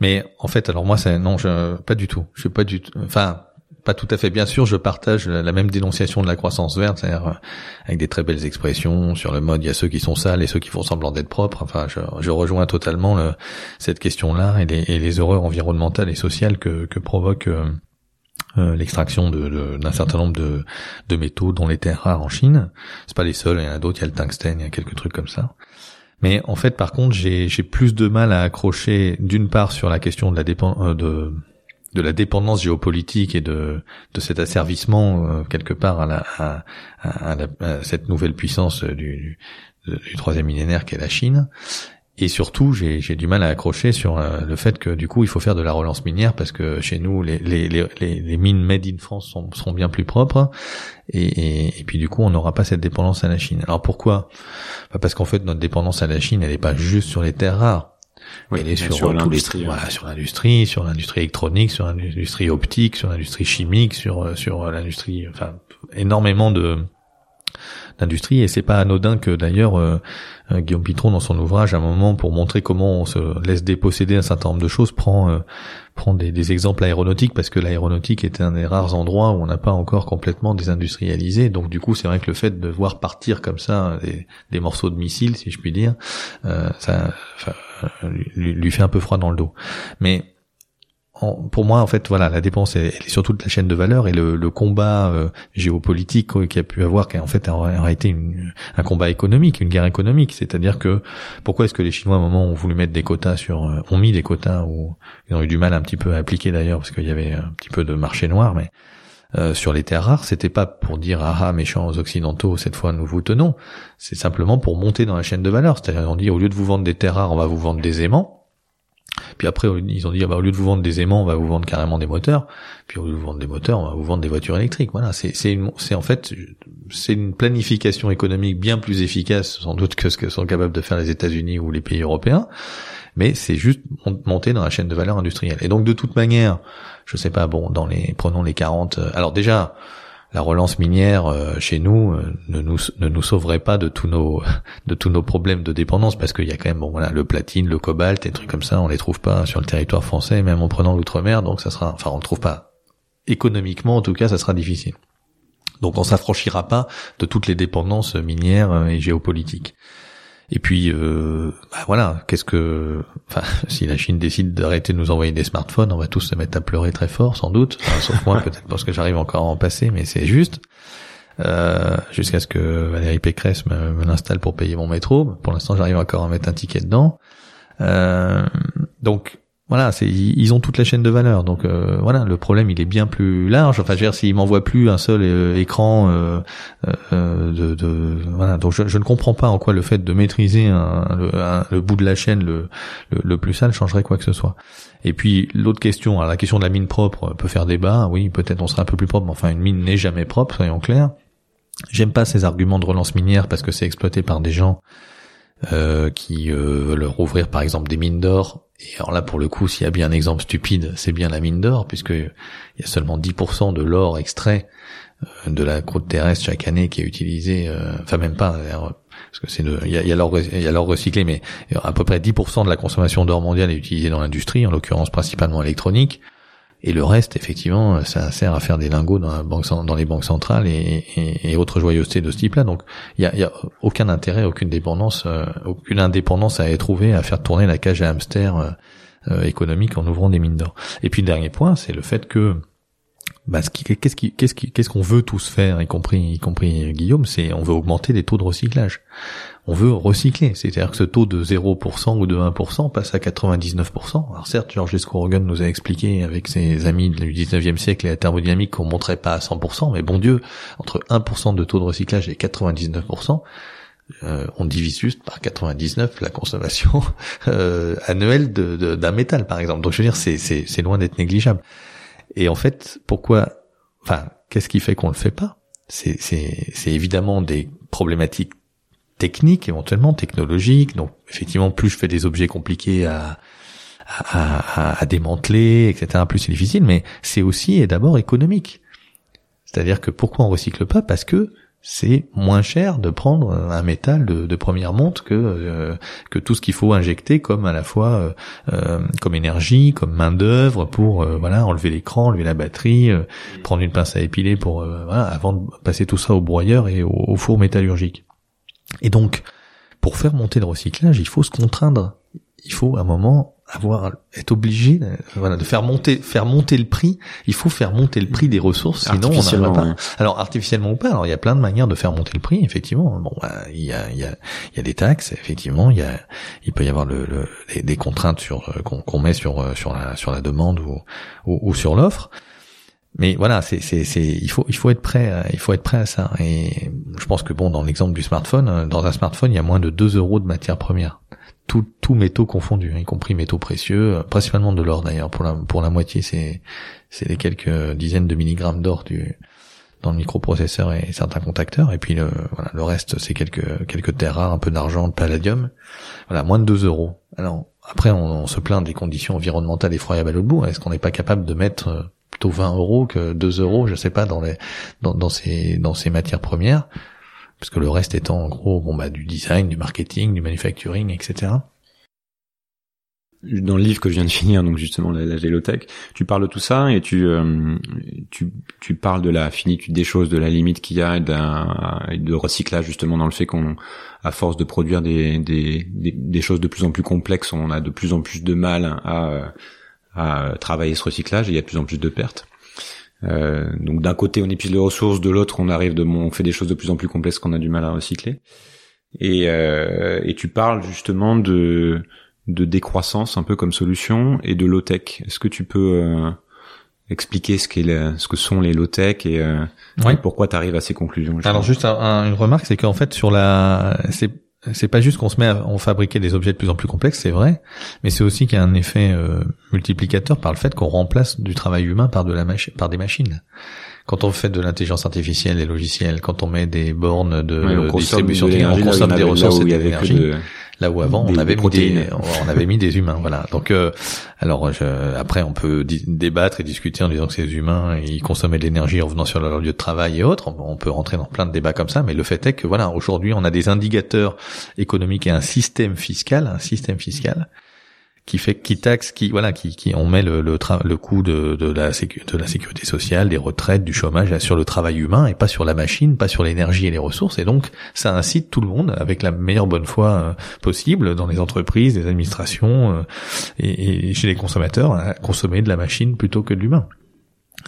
Mais en fait, alors moi, c'est non, je, pas du tout. Je suis pas du tout. Enfin pas tout à fait. Bien sûr, je partage la même dénonciation de la croissance verte, c'est-à-dire euh, avec des très belles expressions sur le mode. Il y a ceux qui sont sales et ceux qui font semblant d'être propres. Enfin, je, je rejoins totalement le, cette question-là et les, et les, horreurs environnementales et sociales que, que provoque euh, euh l'extraction de, d'un certain nombre de, de métaux, dont les terres rares en Chine. C'est pas les seuls. Il y en a d'autres. Il y a le tungstène, il y a quelques trucs comme ça. Mais en fait, par contre, j'ai, plus de mal à accrocher d'une part sur la question de la dépend, euh, de de la dépendance géopolitique et de, de cet asservissement euh, quelque part à, la, à, cette nouvelle puissance du, du, du, troisième millénaire qu'est la Chine. Et surtout, j'ai du mal à accrocher sur euh, le fait que du coup, il faut faire de la relance minière parce que chez nous, les, les, les, les mines made in France sont, seront bien plus propres. Et, et, et puis du coup, on n'aura pas cette dépendance à la Chine. Alors pourquoi? Bah, Parce qu'en fait, notre dépendance à la Chine, elle n'est pas juste sur les terres rares oui, elle est sur, sur l'industrie, voilà, sur l'industrie, sur l'industrie électronique, sur l'industrie optique, sur l'industrie chimique, sur euh, sur l'industrie, enfin énormément de d'industrie. Et c'est pas anodin que d'ailleurs euh, euh, Guillaume Pitron dans son ouvrage à un moment pour montrer comment on se laisse déposséder un certain nombre de choses prend prend des, des, exemples aéronautiques parce que l'aéronautique est un des rares endroits où on n'a pas encore complètement désindustrialisé donc du coup c'est vrai que le fait de voir partir comme ça des, morceaux de missiles si je puis dire ça lui, lui, fait un peu froid dans le dos. Mais pour moi, en fait, voilà, la dépense, est surtout de la chaîne de valeur et le, le combat euh, géopolitique qui a pu avoir, qui en fait aurait été une, un combat économique, une guerre économique. C'est-à-dire que pourquoi est-ce que les Chinois, à un moment, ont voulu mettre des quotas sur, euh, ont mis des quotas ou ils ont eu du mal un petit peu à appliquer d'ailleurs parce qu'il y avait un petit peu de marché noir, mais euh, sur les terres rares, c'était pas pour dire ah ah méchants aux occidentaux cette fois nous vous tenons, c'est simplement pour monter dans la chaîne de valeur. C'est-à-dire on dit au lieu de vous vendre des terres rares, on va vous vendre des aimants. Puis après ils ont dit ah bah, au lieu de vous vendre des aimants, on va vous vendre carrément des moteurs. Puis au lieu de vous vendre des moteurs, on va vous vendre des voitures électriques. Voilà, c'est c'est en fait c'est une planification économique bien plus efficace sans doute que ce que sont capables de faire les États-Unis ou les pays européens mais c'est juste monter dans la chaîne de valeur industrielle. Et donc de toute manière, je sais pas, bon, dans les prenons les 40. Euh, alors déjà, la relance minière euh, chez nous euh, ne nous ne nous sauverait pas de tous nos <laughs> de tous nos problèmes de dépendance parce qu'il y a quand même bon voilà le platine, le cobalt, et trucs comme ça, on les trouve pas sur le territoire français, même en prenant l'outre-mer, donc ça sera, enfin on le trouve pas économiquement en tout cas, ça sera difficile. Donc on s'affranchira pas de toutes les dépendances minières et géopolitiques. Et puis, euh, bah voilà, qu'est-ce que, enfin, <laughs> si la Chine décide d'arrêter de nous envoyer des smartphones, on va tous se mettre à pleurer très fort, sans doute. sauf moi, <laughs> peut-être parce que j'arrive encore à en passer, mais c'est juste. Euh, jusqu'à ce que Valérie Pécresse me, me l'installe pour payer mon métro. Pour l'instant, j'arrive encore à mettre un ticket dedans. Euh, donc, voilà, c'est ils ont toute la chaîne de valeur. Donc euh, voilà, le problème il est bien plus large. Enfin, je veux dire, s'ils m'envoient plus un seul euh, écran euh, euh, de, voilà, donc je, ne comprends pas en quoi le fait de maîtriser un, le, bout de la chaîne le, le, plus sale changerait quoi que ce soit. Et puis l'autre question, alors la question de la mine propre peut faire débat. Oui, peut-être on serait un peu plus propre, mais enfin une mine n'est jamais propre, soyons clairs. J'aime pas ces arguments de relance minière parce que c'est exploité par des gens qui veulent rouvrir par exemple des mines d'or et alors là, pour le coup, s'il y a bien un exemple stupide, c'est bien la mine d'or, puisque il y a seulement 10% de l'or extrait euh, de la croûte terrestre chaque année qui est utilisé, euh, enfin même pas, parce que c'est il y a, y a l'or recyclé, mais à peu près 10% de la consommation d'or mondiale est utilisée dans l'industrie, en l'occurrence principalement électronique. Et le reste, effectivement, ça sert à faire des lingots dans, les banques centrales et, autres joyeusetés de ce type-là. Donc, il y a, aucun intérêt, aucune dépendance, euh, aucune indépendance à trouver à faire tourner la cage à hamster euh, euh, économique en ouvrant des mines d'or. Et puis, le dernier point, c'est le fait que bah, qu'est-ce qu'on veut tous faire, y compris, y compris Guillaume, c'est on veut augmenter les taux de recyclage. On veut recycler, c'est-à-dire que ce taux de 0% ou de 1% passe à 99%. Alors certes, Georges Scorogan nous a expliqué avec ses amis du 19e siècle et la thermodynamique qu'on montrait pas à 100%, mais bon Dieu, entre 1% de taux de recyclage et 99%, euh, on divise juste par 99 la consommation <laughs> euh, annuelle d'un de, métal, par exemple. Donc je veux dire, c'est loin d'être négligeable. Et en fait, pourquoi, enfin, qu'est-ce qui fait qu'on le fait pas? C'est évidemment des problématiques technique éventuellement, technologique. Donc effectivement, plus je fais des objets compliqués à, à, à, à démanteler, etc., plus c'est difficile. Mais c'est aussi et d'abord économique. C'est-à-dire que pourquoi on recycle pas? Parce que c'est moins cher de prendre un métal de, de première monte que euh, que tout ce qu'il faut injecter comme à la fois euh, euh comme énergie, comme main d'œuvre pour euh, voilà enlever l'écran, enlever la batterie, prendre une pince à épiler pour voilà, avant de passer tout ça au broyeur et au, au four métallurgique. Et donc pour faire monter le recyclage, il faut se contraindre. Il faut à un moment avoir être obligé voilà de faire monter faire monter le prix. Il faut faire monter le prix des ressources sinon on n'arrive pas. alors artificiellement ou pas alors il y a plein de manières de faire monter le prix effectivement. Bon bah, il y a il y a il y a des taxes effectivement. Il y a il peut y avoir le, le des, contraintes sur euh, qu'on met sur euh, sur la sur la demande ou ou, ou sur l'offre. Mais voilà, c'est c'est c'est il faut il faut être prêt il faut être prêt à ça. Et je pense que bon dans l'exemple du smartphone dans un smartphone il y a moins de 2 euros de matière première tout, tout métaux confondus, hein, y compris métaux précieux, euh, principalement de l'or d'ailleurs. Pour la, pour la moitié, c'est, c'est les quelques dizaines de milligrammes d'or du, dans le microprocesseur et certains contacteurs. Et puis le, voilà, le reste, c'est quelques, quelques terres rares, un peu d'argent, de palladium. Voilà, moins de 2 euros. Alors, après, on, se plaint des conditions environnementales effroyables à l'autre bout. Est-ce qu'on n'est pas capable de mettre euh, plutôt 20 euros que 2 euros, je sais pas, dans les, dans, dans ces, dans ces matières premières? Parce que le reste étant en gros bon bah du design, du marketing, du manufacturing, etc. Dans le livre que je viens de finir, donc justement la, la Gélotech, tu parles de tout ça et tu, euh, tu tu parles de la finitude des choses, de la limite qu'il y a et, de recyclage justement dans le fait qu'on, à force de produire des, des, des, des, choses de plus en plus complexes, on a de plus en plus de mal à, à travailler ce recyclage et il y a de plus en plus de pertes. Euh, donc d'un côté on épuise les ressources, de l'autre on arrive de, on fait des choses de plus en plus complexes qu'on a du mal à recycler. Et, euh, et tu parles justement de, de décroissance un peu comme solution et de low tech. Est-ce que tu peux euh, expliquer ce qu'est ce que sont les low tech et, euh, pourquoi tu arrives à ces conclusions Alors juste une remarque, c'est qu'en fait sur la, c'est c'est pas juste qu'on se met à on fabriquer des objets de plus en plus complexes, c'est vrai, mais c'est aussi qu'il y a un effet euh, multiplicateur par le fait qu'on remplace du travail humain par de la machine, par des machines. Quand on fait de l'intelligence artificielle, des logiciels, quand on met des bornes de distribution d'énergie, on consomme des ressources et de l'énergie. Là où avant on avait mis des, on avait mis des humains, voilà. Donc euh, alors je, après on peut débattre et discuter en disant que ces humains ils consommaient de l'énergie en venant sur leur lieu de travail et autres. On peut rentrer dans plein de débats comme ça, mais le fait est que voilà aujourd'hui on a des indicateurs économiques et un système fiscal, un système fiscal qui fait qui taxe qui voilà qui qui on met le le, le coût de de la sécurité sociale des retraites du chômage sur le travail humain et pas sur la machine pas sur l'énergie et les ressources. Et donc ça incite tout le monde avec la meilleure bonne foi euh, possible dans les entreprises les administrations euh, et chez les consommateurs à consommer de la machine plutôt que de l'humain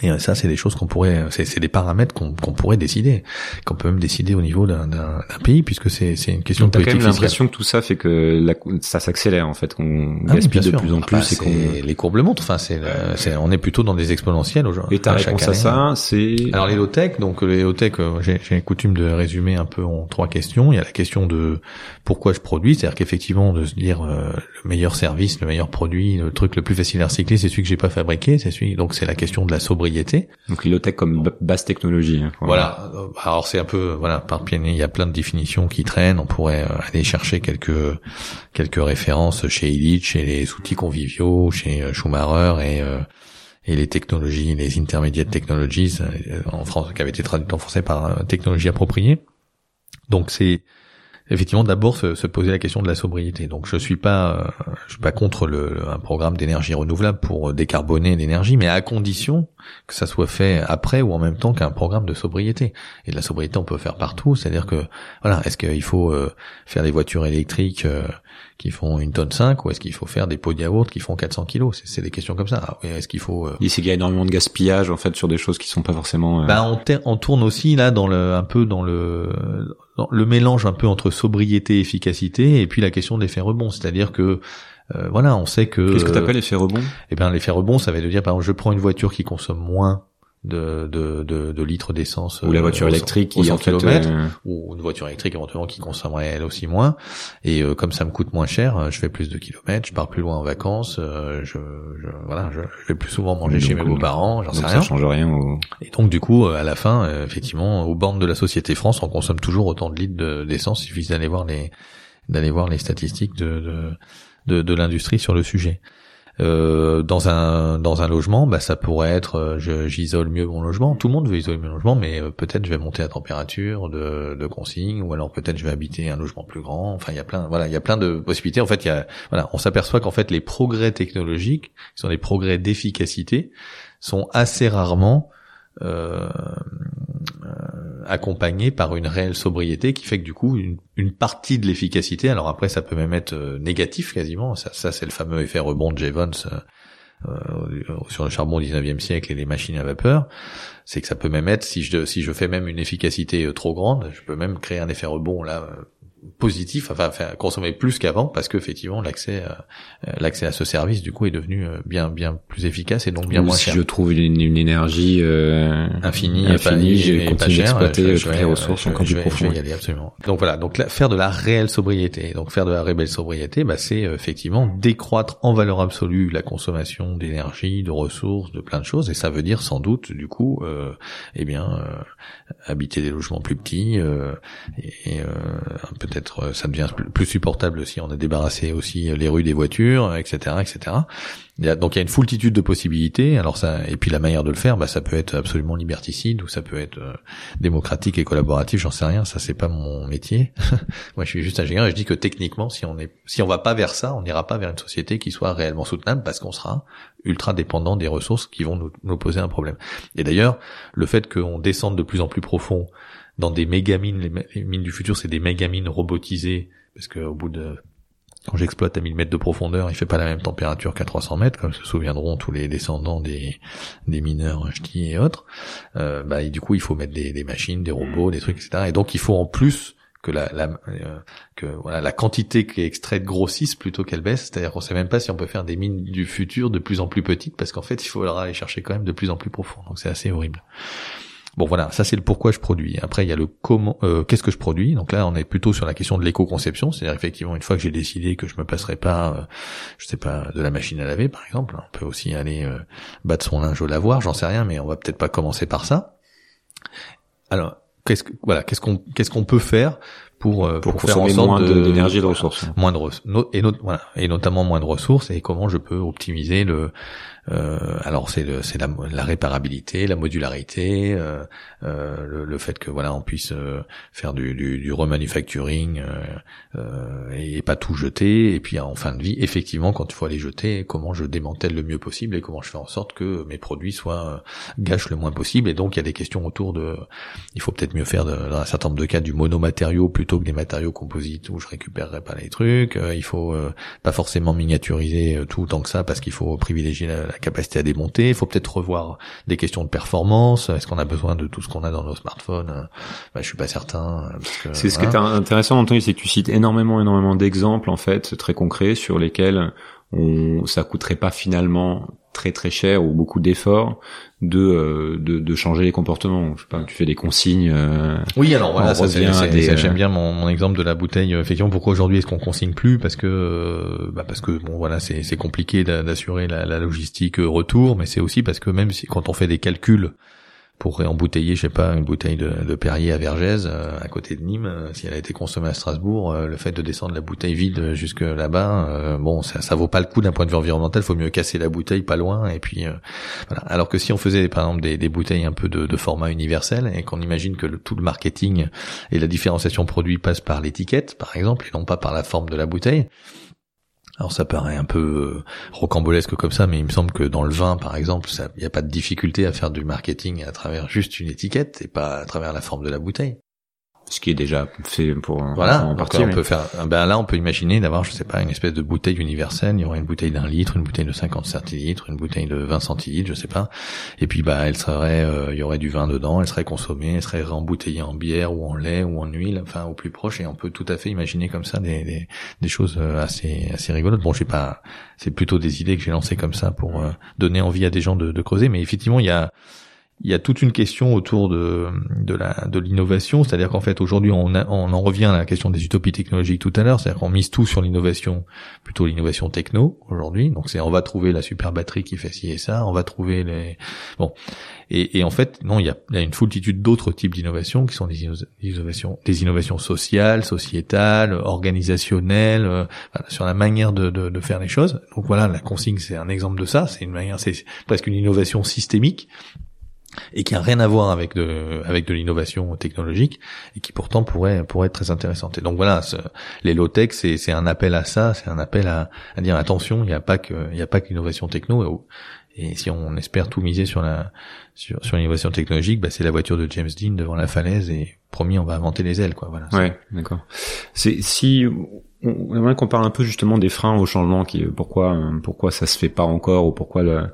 et euh, ça, c'est des choses qu'on pourrait, c'est des paramètres qu'on pourrait décider, qu'on peut même décider au niveau d'un pays, puisque c'est une question Donc, de politique. T'as quand même l'impression que tout ça fait que la, ça s'accélère en fait, qu'on ah gaspille de plus en ah plus. Bah, et qu'on les courbes le montrent. Enfin, c'est, on est plutôt dans des exponentiels aujourd'hui. Et ta réponse à ça, c'est alors les low-tech. Donc les low-tech, euh, j'ai coutume de résumer un peu en trois questions. Il y a la question de pourquoi je produis, c'est-à-dire qu'effectivement de se dire euh, le meilleur service, le meilleur produit, le truc le plus facile à recycler, c'est celui que j'ai pas fabriqué, c'est celui. Donc c'est la question de la sobriété donc l'IoTech comme basse technologie. Hein, voilà. Alors c'est un peu voilà par pied il y a plein de définitions qui traînent. On pourrait euh, aller chercher quelques quelques références chez Illich, chez les outils conviviaux, chez euh, Schumacher et euh, et les technologies, les intermediate technologies en France qui avaient été traduites en français par technologie appropriée. Donc c'est effectivement d'abord se, se, poser la question de la sobriété. Donc je suis pas euh, je suis pas contre le, un programme d'énergie renouvelable pour décarboner l'énergie, mais à condition que ça soit fait après ou en même temps qu'un programme de sobriété. Et de la sobriété on peut faire partout, c'est-à-dire que voilà, est-ce qu'il faut euh, faire des voitures électriques euh, qui font une tonne 5 ou est-ce qu'il faut faire des pots de yaourt qui font 400 kilos? C'est des questions comme ça. Est-ce qu'il faut Il qu'il y a énormément de gaspillage en fait sur des choses qui sont pas forcément. Bah on, on tourne aussi là dans le un peu dans le le mélange un peu entre sobriété et efficacité et puis la question de l'effet rebond, c'est-à-dire que euh, voilà, on sait que Qu'est-ce que tu appelles l'effet rebond Eh bien l'effet rebond, ça veut dire par exemple je prends une voiture qui consomme moins de, de, de, de litres d'essence ou la voiture électrique qui en kilomètres ou une voiture électrique éventuellement qui consommerait elle aussi moins. Et comme ça me coûte moins cher je fais plus de kilomètres je pars plus loin en vacances je, je voilà je, vais plus souvent manger chez mes beaux-parents j'en sais rien. ça change rien et donc du coup à la fin effectivement aux bornes de la société France on consomme toujours autant de litres d'essence. Il suffit d'aller voir les d'aller voir les statistiques de, de, de, de l'industrie sur le sujet. Euh, dans un dans un logement, bah ça pourrait être euh, j'isole mieux mon logement. Tout le monde veut isoler mon logement, mais euh, peut-être je vais monter la température de, consigne, ou alors peut-être je vais habiter un logement plus grand. Enfin, il y a plein voilà, il y a plein de possibilités. En fait, voilà, on s'aperçoit qu'en fait les progrès technologiques, qui sont des progrès d'efficacité, sont assez rarement euh, euh, accompagné par une réelle sobriété qui fait que du coup une, partie de l'efficacité, alors après ça peut même être euh, négatif quasiment, ça, ça c'est le fameux effet rebond de Jevons euh, sur le charbon au 19e siècle et les machines à vapeur, c'est que ça peut même être si je si je fais même une efficacité trop grande, je peux même créer un effet rebond là positif, enfin, consommer plus qu'avant parce que effectivement l'accès euh, l'accès à ce service du coup est devenu euh, bien bien plus efficace et donc bien moins si cher. je trouve une, une énergie euh, infinie, infinie, je continue d'exploiter toutes les ressources encore plus profond. Je vais y aller absolument. Donc voilà, donc faire de la réelle sobriété, donc faire de la réelle sobriété, bah c'est euh, effectivement décroître en valeur absolue la consommation d'énergie, de ressources, de plein de choses et ça veut dire sans doute du coup euh, eh bien habiter des logements plus petits et, et peut être euh, ça devient plus supportable si on a débarrassé aussi les rues des voitures, etc., etc. donc il y a une foultitude de possibilités. Alors ça, et puis la manière de le faire, bah ça peut être absolument liberticide ou ça peut être euh, démocratique et collaboratif. J'en sais rien. Ça c'est pas mon métier. <laughs> Moi je suis juste ingénieur et je dis que techniquement, si on est, si on va pas vers ça, on n'ira pas vers une société qui soit réellement soutenable parce qu'on sera ultra dépendant des ressources qui vont nous, nous poser un problème. Et d'ailleurs, le fait qu'on descende de plus en plus profond dans des mégamines, les, mines du futur, c'est des mégamines robotisées, parce que au bout de quand j'exploite à 1000 mètres de profondeur, il fait pas la même température qu'à 300 mètres, comme se souviendront tous les descendants des, des mineurs ch'tis et autres. Euh, bah, du coup, il faut mettre des, des, machines, des robots, des trucs, etc. Et donc, il faut en plus que la, la euh, que voilà la quantité qui est extraite grossisse plutôt qu'elle baisse. C'est-à-dire qu'on sait même pas si on peut faire des mines du futur de plus en plus petites, parce qu'en fait, il faudra aller chercher quand même de plus en plus profond. Donc, c'est assez horrible. Bon voilà, ça c'est le pourquoi je produis. Après il y a le comment, euh, qu'est-ce que je produis? Donc là on est plutôt sur la question de l'éco-conception, c'est-à-dire effectivement une fois que j'ai décidé que je me passerai pas, euh, je sais pas, de la machine à laver par exemple, on peut aussi aller euh, battre son linge au lavoir, j'en sais rien, mais on va peut-être pas commencer par ça. Alors qu'est-ce que voilà, qu'est-ce qu'on qu'est-ce qu'on peut faire pour, pour, pour faire en sorte moins d'énergie et de ressources, moins de et, et notamment moins de ressources et comment je peux optimiser le euh, alors c'est la, la, réparabilité, la modularité, euh, euh, le, le, fait que voilà on puisse euh, faire du, du, du remanufacturing euh, et pas tout jeter. Et puis en fin de vie, effectivement, quand il faut aller jeter, comment je démantèle le mieux possible et comment je fais en sorte que mes produits soient gâchent le moins possible. Et donc il y a des questions autour de, il faut peut-être mieux faire de, dans un certain nombre de cas du monomatériau plutôt que des matériaux composites où je récupérerai pas les trucs. il faut pas forcément miniaturiser tout autant que ça parce qu'il faut privilégier la, la capacité à démonter. Il faut peut-être revoir des questions de performance. Est-ce qu'on a besoin de tout ce qu'on a dans nos smartphones? Bah, Je suis pas certain. C'est ce qui est intéressant, Anthony, c'est que tu cites énormément, énormément d'exemples en fait très concrets sur lesquels on, ça coûterait pas finalement très très cher ou beaucoup d'efforts de, euh, de, de changer les comportements. Je sais pas, tu fais des consignes. Euh, oui, alors voilà, ça vient. J'aime bien mon, mon, exemple de la bouteille. Effectivement, pourquoi aujourd'hui est-ce qu'on consigne plus? Parce que euh, bah parce que bon voilà, c'est c'est compliqué d'assurer la, la logistique retour, mais c'est aussi parce que même si quand on fait des calculs pour réembouteiller, je sais pas, une bouteille de, Perrier à Vergès, euh, à côté de Nîmes, euh, si elle a été consommée à Strasbourg, euh, le fait de descendre la bouteille vide jusque là-bas, bon, ça, ça vaut pas le coup d'un point de vue environnemental. Faut mieux casser la bouteille pas loin, et puis voilà. Alors que si on faisait par exemple des, des bouteilles un peu de, de format universel et qu'on imagine que le, tout le marketing et la différenciation produit passe par l'étiquette, par exemple, et non pas par la forme de la bouteille, alors ça paraît un peu euh, rocambolesque comme ça, mais il me semble que dans le vin, par exemple, il n'y a pas de difficulté à faire du marketing à travers juste une étiquette et pas à travers la forme de la bouteille ce qui est déjà fait pour voilà. en partie on peut faire ben là on peut imaginer d'avoir je sais pas une espèce de bouteille universelle. Il y aurait une bouteille d'un litre une bouteille de 50 centilitres une bouteille de 20 centilitres je sais pas. Et puis bah elle serait euh, il y aurait du vin dedans elle serait consommée elle serait réembouteillée en bière ou en lait ou en huile enfin au plus proche. Et on peut tout à fait imaginer comme ça des des, des choses euh, assez assez rigolotes. Bon je sais pas c'est plutôt des idées que j'ai lancées comme ça pour euh, donner envie à des gens de, de creuser. Mais effectivement il y a il y a toute une question autour de de la de l'innovation, c'est-à-dire qu'en fait aujourd'hui on, on en revient à la question des utopies technologiques tout à l'heure, c'est-à-dire qu'on mise tout sur l'innovation, plutôt l'innovation techno aujourd'hui. Donc c'est on va trouver la super batterie qui fait ci et ça, on va trouver les bon. Et, et en fait non il y a, il y a une foultitude d'autres types d'innovations qui sont des innovations des innovations sociales, sociétales, organisationnelles, euh, sur la manière de, de, de faire les choses. Donc voilà la consigne c'est un exemple de ça, c'est une manière c'est presque une innovation systémique et qui a rien à voir avec de avec de l'innovation technologique et qui pourtant pourrait pourrait être très intéressante. Et donc voilà, ce, les low tech c'est c'est un appel à ça, c'est un appel à, à dire attention, il n'y a pas que il y a pas que l'innovation techno et, si on espère tout miser sur la sur sur l'innovation technologique, bah c'est la voiture de James Dean devant la falaise et promis on va inventer les ailes quoi. Voilà. Ouais, d'accord. C'est si on aimerait qu'on parle un peu justement des freins au changement, qui pourquoi pourquoi ça se fait pas encore ou pourquoi le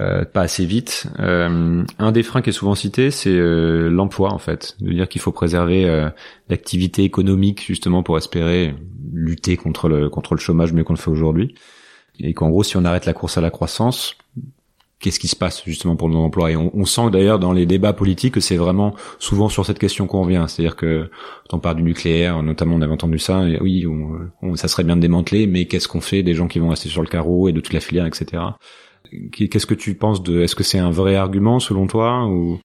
euh, pas assez vite. Euh, un des freins qui est souvent cité, c'est euh, l'emploi en fait, de dire qu'il faut préserver euh, l'activité économique justement pour espérer lutter contre le contre le chômage mieux qu'on le fait aujourd'hui. Et qu'en gros, si on arrête la course à la croissance, qu'est-ce qui se passe justement pour nos emplois? Et on, sent d'ailleurs dans les débats politiques que c'est vraiment souvent sur cette question qu'on revient. C'est-à-dire que quand on parle du nucléaire, notamment on avait entendu ça, oui, ça serait bien de démanteler, mais qu'est-ce qu'on fait des gens qui vont rester sur le carreau et de toute la filière, etc. Qu'est-ce que tu penses de Est-ce que c'est un vrai argument selon toi ou?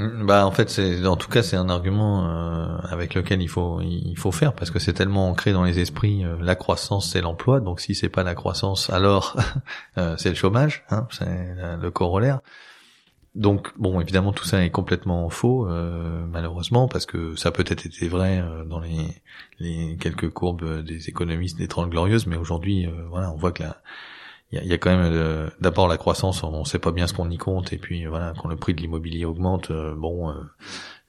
Bah en fait c'est en tout cas c'est un argument euh, avec lequel il faut il faut faire parce que c'est tellement ancré dans les esprits euh, la croissance c'est l'emploi. Donc si c'est pas la croissance alors <laughs> euh, c'est le chômage hein, c'est le corollaire. Donc bon évidemment tout ça est complètement faux malheureusement parce que ça peut-être été vrai dans les les quelques courbes des économistes des Trente glorieuses mais aujourd'hui voilà on voit que la il y, a, quand même euh, d'abord la croissance, on ne sait pas bien ce qu'on y compte, et puis voilà, quand le prix de l'immobilier augmente, euh, bon, euh,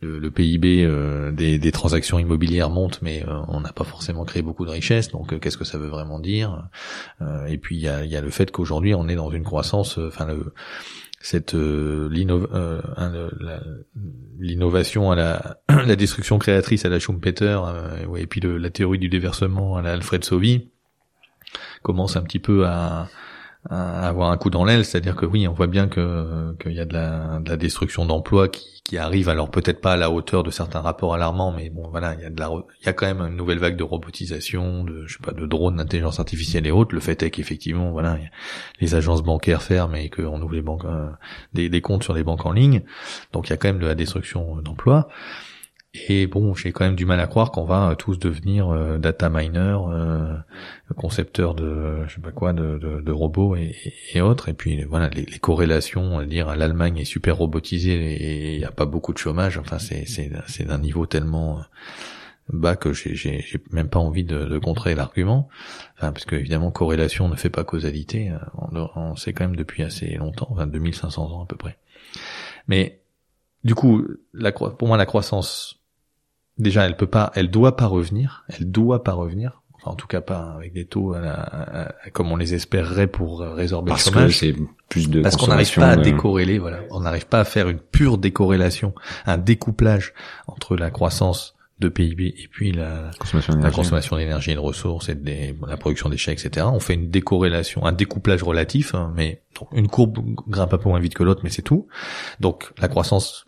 le, PIB des, des, transactions immobilières monte, mais on n'a pas forcément créé beaucoup de richesses, donc qu'est-ce que ça veut vraiment dire? Et puis il y a, y a, le fait qu'aujourd'hui on est dans une croissance, enfin le cette l'innovation à la, <clears throat> la destruction créatrice à la Schumpeter, et puis le, la théorie du déversement à la Alfred Sauvy commence un petit peu à avoir un coup dans l'aile, c'est-à-dire que oui, on voit bien que qu'il y a de la, de la destruction d'emplois qui, qui arrive, alors peut-être pas à la hauteur de certains rapports alarmants, mais bon, voilà, il y a de la, il y a quand même une nouvelle vague de robotisation, de, je sais pas, de drones, d'intelligence artificielle et autres. Le fait est qu'effectivement, voilà, les agences bancaires ferment et qu'on ouvre les banques, euh, des, des comptes sur des banques en ligne, donc il y a quand même de la destruction d'emplois. Et bon, j'ai quand même du mal à croire qu'on va euh, tous devenir euh, data miner, euh, concepteurs de je sais pas quoi, de, de, de robots et, et, autres. Et puis voilà, les, les corrélations, dire l'Allemagne est super robotisée et il n'y a pas beaucoup de chômage. Enfin, c'est c'est d'un niveau tellement bas que j'ai même pas envie de, de contrer l'argument. Enfin, parce que évidemment corrélation ne fait pas causalité. On, on sait quand même depuis assez longtemps, enfin 2500 ans à peu près. Mais du coup, la, pour moi, la croissance déjà elle peut pas, elle doit pas revenir, elle doit pas revenir. Enfin, en tout cas pas avec des taux à, comme on les espérerait pour résorber le chômage. Parce que c'est plus de Parce qu'on n'arrive pas à décorréler, voilà. On n'arrive pas à faire une pure décorrélation, un découplage entre la croissance de PIB et puis la consommation d'énergie et de ressources et la production déchets, etc. On fait une décorrélation, un découplage relatif, hein, mais une courbe grimpe un peu moins vite que l'autre, mais c'est tout. Donc la croissance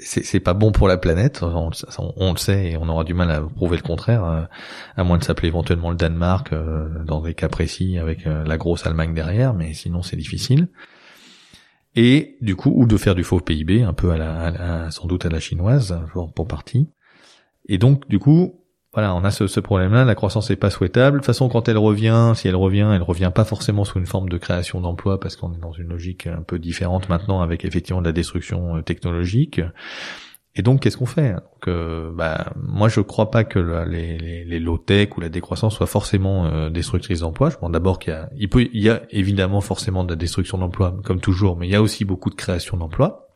c'est pas bon pour la planète, on, le sait et on aura du mal à prouver le contraire, euh, à moins de s'appeler éventuellement le Danemark euh, dans des cas précis avec euh, la grosse Allemagne derrière, mais sinon c'est difficile. Et du coup, ou de faire du faux PIB, un peu à la, sans doute à la chinoise pour, pour partie. Et donc du coup, voilà, on a ce, problème-là, la croissance n'est pas souhaitable. De toute façon, quand elle revient, si elle revient, elle revient pas forcément sous une forme de création d'emplois parce qu'on est dans une logique un peu différente maintenant avec effectivement de la destruction euh, technologique. Et donc, qu'est-ce qu'on fait? Donc, euh, bah, Moi, je crois pas que les, les, les low-tech ou la décroissance soit forcément euh, destructrice d'emplois. Je pense d'abord qu'il y a, y a évidemment forcément de la destruction d'emplois, comme toujours, mais il y a aussi beaucoup de création d'emplois.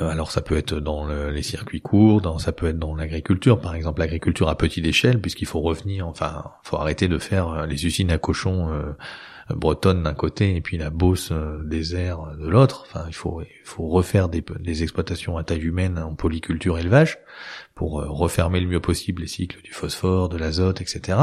Euh, alors ça peut être dans les circuits courts, dans, ça peut être dans l'agriculture, par exemple l'agriculture à petite échelle, puisqu'il faut revenir, enfin, faut arrêter de faire euh, les usines à cochons euh, bretonnes d'un côté et puis la Beauce désert de l'autre. Enfin, il faut, il faut refaire des, des, exploitations à taille humaine en polyculture élevage pour refermer le mieux possible les cycles du phosphore, de l'azote, etc.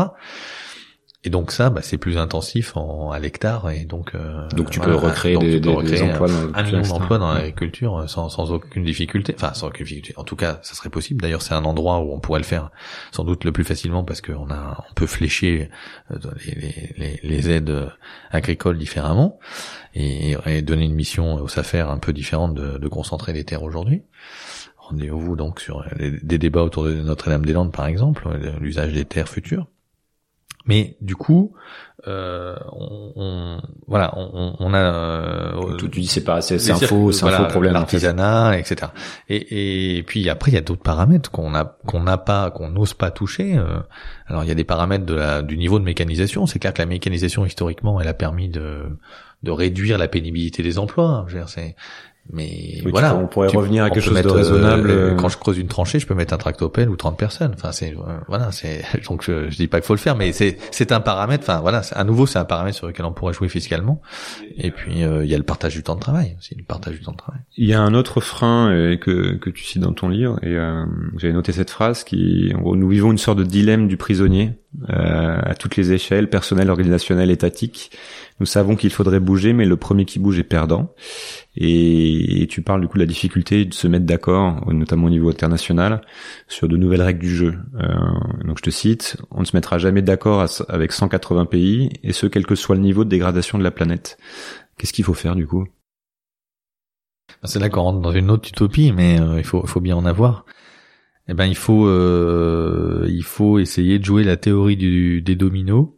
Et donc ça, bah, c'est plus intensif en, à l'hectare et donc euh, donc tu peux recréer des, des, emplois dans un million d'emplois dans l'agriculture euh, sans, sans aucune difficulté. Enfin, sans aucune difficulté. En tout cas, ça serait possible. D'ailleurs, c'est un endroit où on pourrait le faire sans doute le plus facilement parce qu'on a on peut flécher euh, les, les, les aides agricoles différemment et, et, donner une mission au SAFER un peu différente de, de concentrer les terres aujourd'hui. Rendez-vous donc sur des débats autour de Notre-Dame-des-Landes, par exemple, l'usage des terres futures. Mais du coup, euh, on, on, voilà, on, on a. Euh, tu, dis c'est pas, c'est un faux, c'est un faux problème. L'artisanat, etc. Et, et puis après, il y a d'autres paramètres qu'on a, qu'on n'a pas, qu'on n'ose pas toucher. Euh. Alors il y a des paramètres de la, du niveau de mécanisation. C'est clair que la mécanisation historiquement, elle a permis de de réduire la pénibilité des emplois. Je veux dire, mais voilà, on pourrait revenir à quelque chose de raisonnable. Euh, quand je creuse une tranchée, je peux mettre un tractopelle ou 30 personnes. Enfin, c'est euh, voilà, c'est <laughs> donc je, je, dis pas qu'il faut le faire, mais c'est c'est un paramètre. Enfin voilà, à nouveau c'est un paramètre sur lequel on pourrait jouer fiscalement. Et puis euh, il y a le partage du temps de travail aussi, le partage du temps de travail. Il y a un autre frein que que tu cites dans ton livre et j'avais noté cette phrase qui en gros, nous vivons une sorte de dilemme du prisonnier à toutes les échelles, personnelles, organisationnelles, étatiques nous savons qu'il faudrait bouger, mais le premier qui bouge est perdant. Et, tu parles du coup de la difficulté de se mettre d'accord, notamment au niveau international, sur de nouvelles règles du jeu. Euh, donc je te cite, on ne se mettra jamais d'accord avec 180 pays, et ce quel que soit le niveau de dégradation de la planète. Qu'est-ce qu'il faut faire du coup? C'est là qu'on rentre dans une autre utopie, mais euh, il faut, bien en avoir. Eh ben il faut, euh, il faut essayer de jouer la théorie des dominos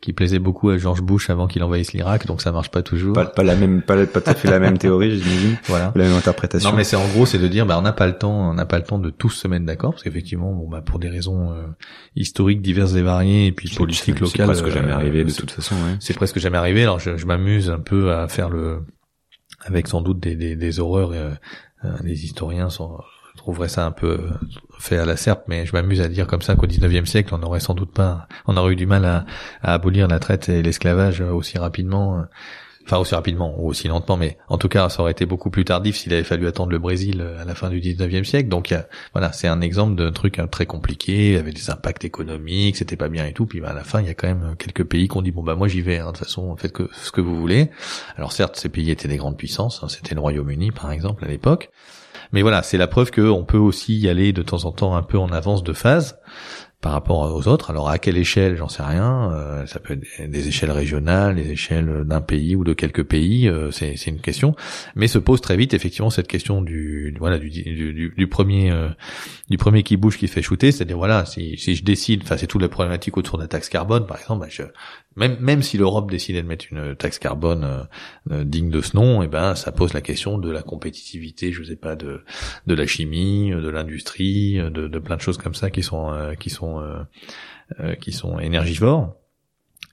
qui plaisait beaucoup à George Bush avant qu'il envahisse l'Irak, donc ça marche pas toujours. Pas, pas la même, pas, pas tout à fait la même théorie, j'imagine. <laughs> Voilà. La même interprétation. Non, mais c'est en gros, c'est de dire, bah, on n'a pas le temps, on n'a pas le temps de tous se mettre d'accord, parce qu'effectivement, bon, bah, pour des raisons euh, historiques diverses et variées, et puis politiques locales. C'est presque jamais arrivé de toute façon. Ouais. C'est presque jamais arrivé. Alors, je, je m'amuse un peu à faire le, avec sans doute des, des, des horreurs. Euh, euh les historiens sont trouverais ça un peu euh, fait à la serpe, mais je m'amuse à dire comme ça qu'au 19e siècle, on n'aurait sans doute pas, on aurait eu du mal à, à abolir la traite et l'esclavage aussi rapidement, euh, enfin aussi rapidement ou aussi lentement, mais en tout cas, ça aurait été beaucoup plus tardif s'il avait fallu attendre le Brésil euh, à la fin du 19e siècle. Donc voilà, c'est un exemple d'un truc très compliqué, avec des impacts économiques, c'était pas bien et tout. Puis bah, à la fin, il y a quand même quelques pays qui ont dit bon bah moi j'y vais, hein, de toute façon faites que ce que vous voulez. Alors certes, ces pays étaient des grandes puissances, hein, c'était le Royaume-Uni par exemple à l'époque. Mais voilà, c'est la preuve qu'on peut aussi y aller de temps en temps un peu en avance de phase par rapport aux autres. Alors à quelle échelle, j'en sais rien. Euh, ça peut être des échelles régionales, des échelles d'un pays ou de quelques pays. Euh, c'est, une question, mais se pose très vite effectivement cette question du voilà du, du, du premier euh, du premier qui bouge qui fait shooter, c'est-à-dire voilà si, si je décide, enfin c'est toute la problématique autour de la taxe carbone par exemple, bah, je, même même si l'Europe décidait de mettre une taxe carbone euh, euh, digne de ce nom, eh ben ça pose la question de la compétitivité, je sais pas de de la chimie, de l'industrie, de, de plein de choses comme ça qui sont euh, qui sont qui sont énergivores.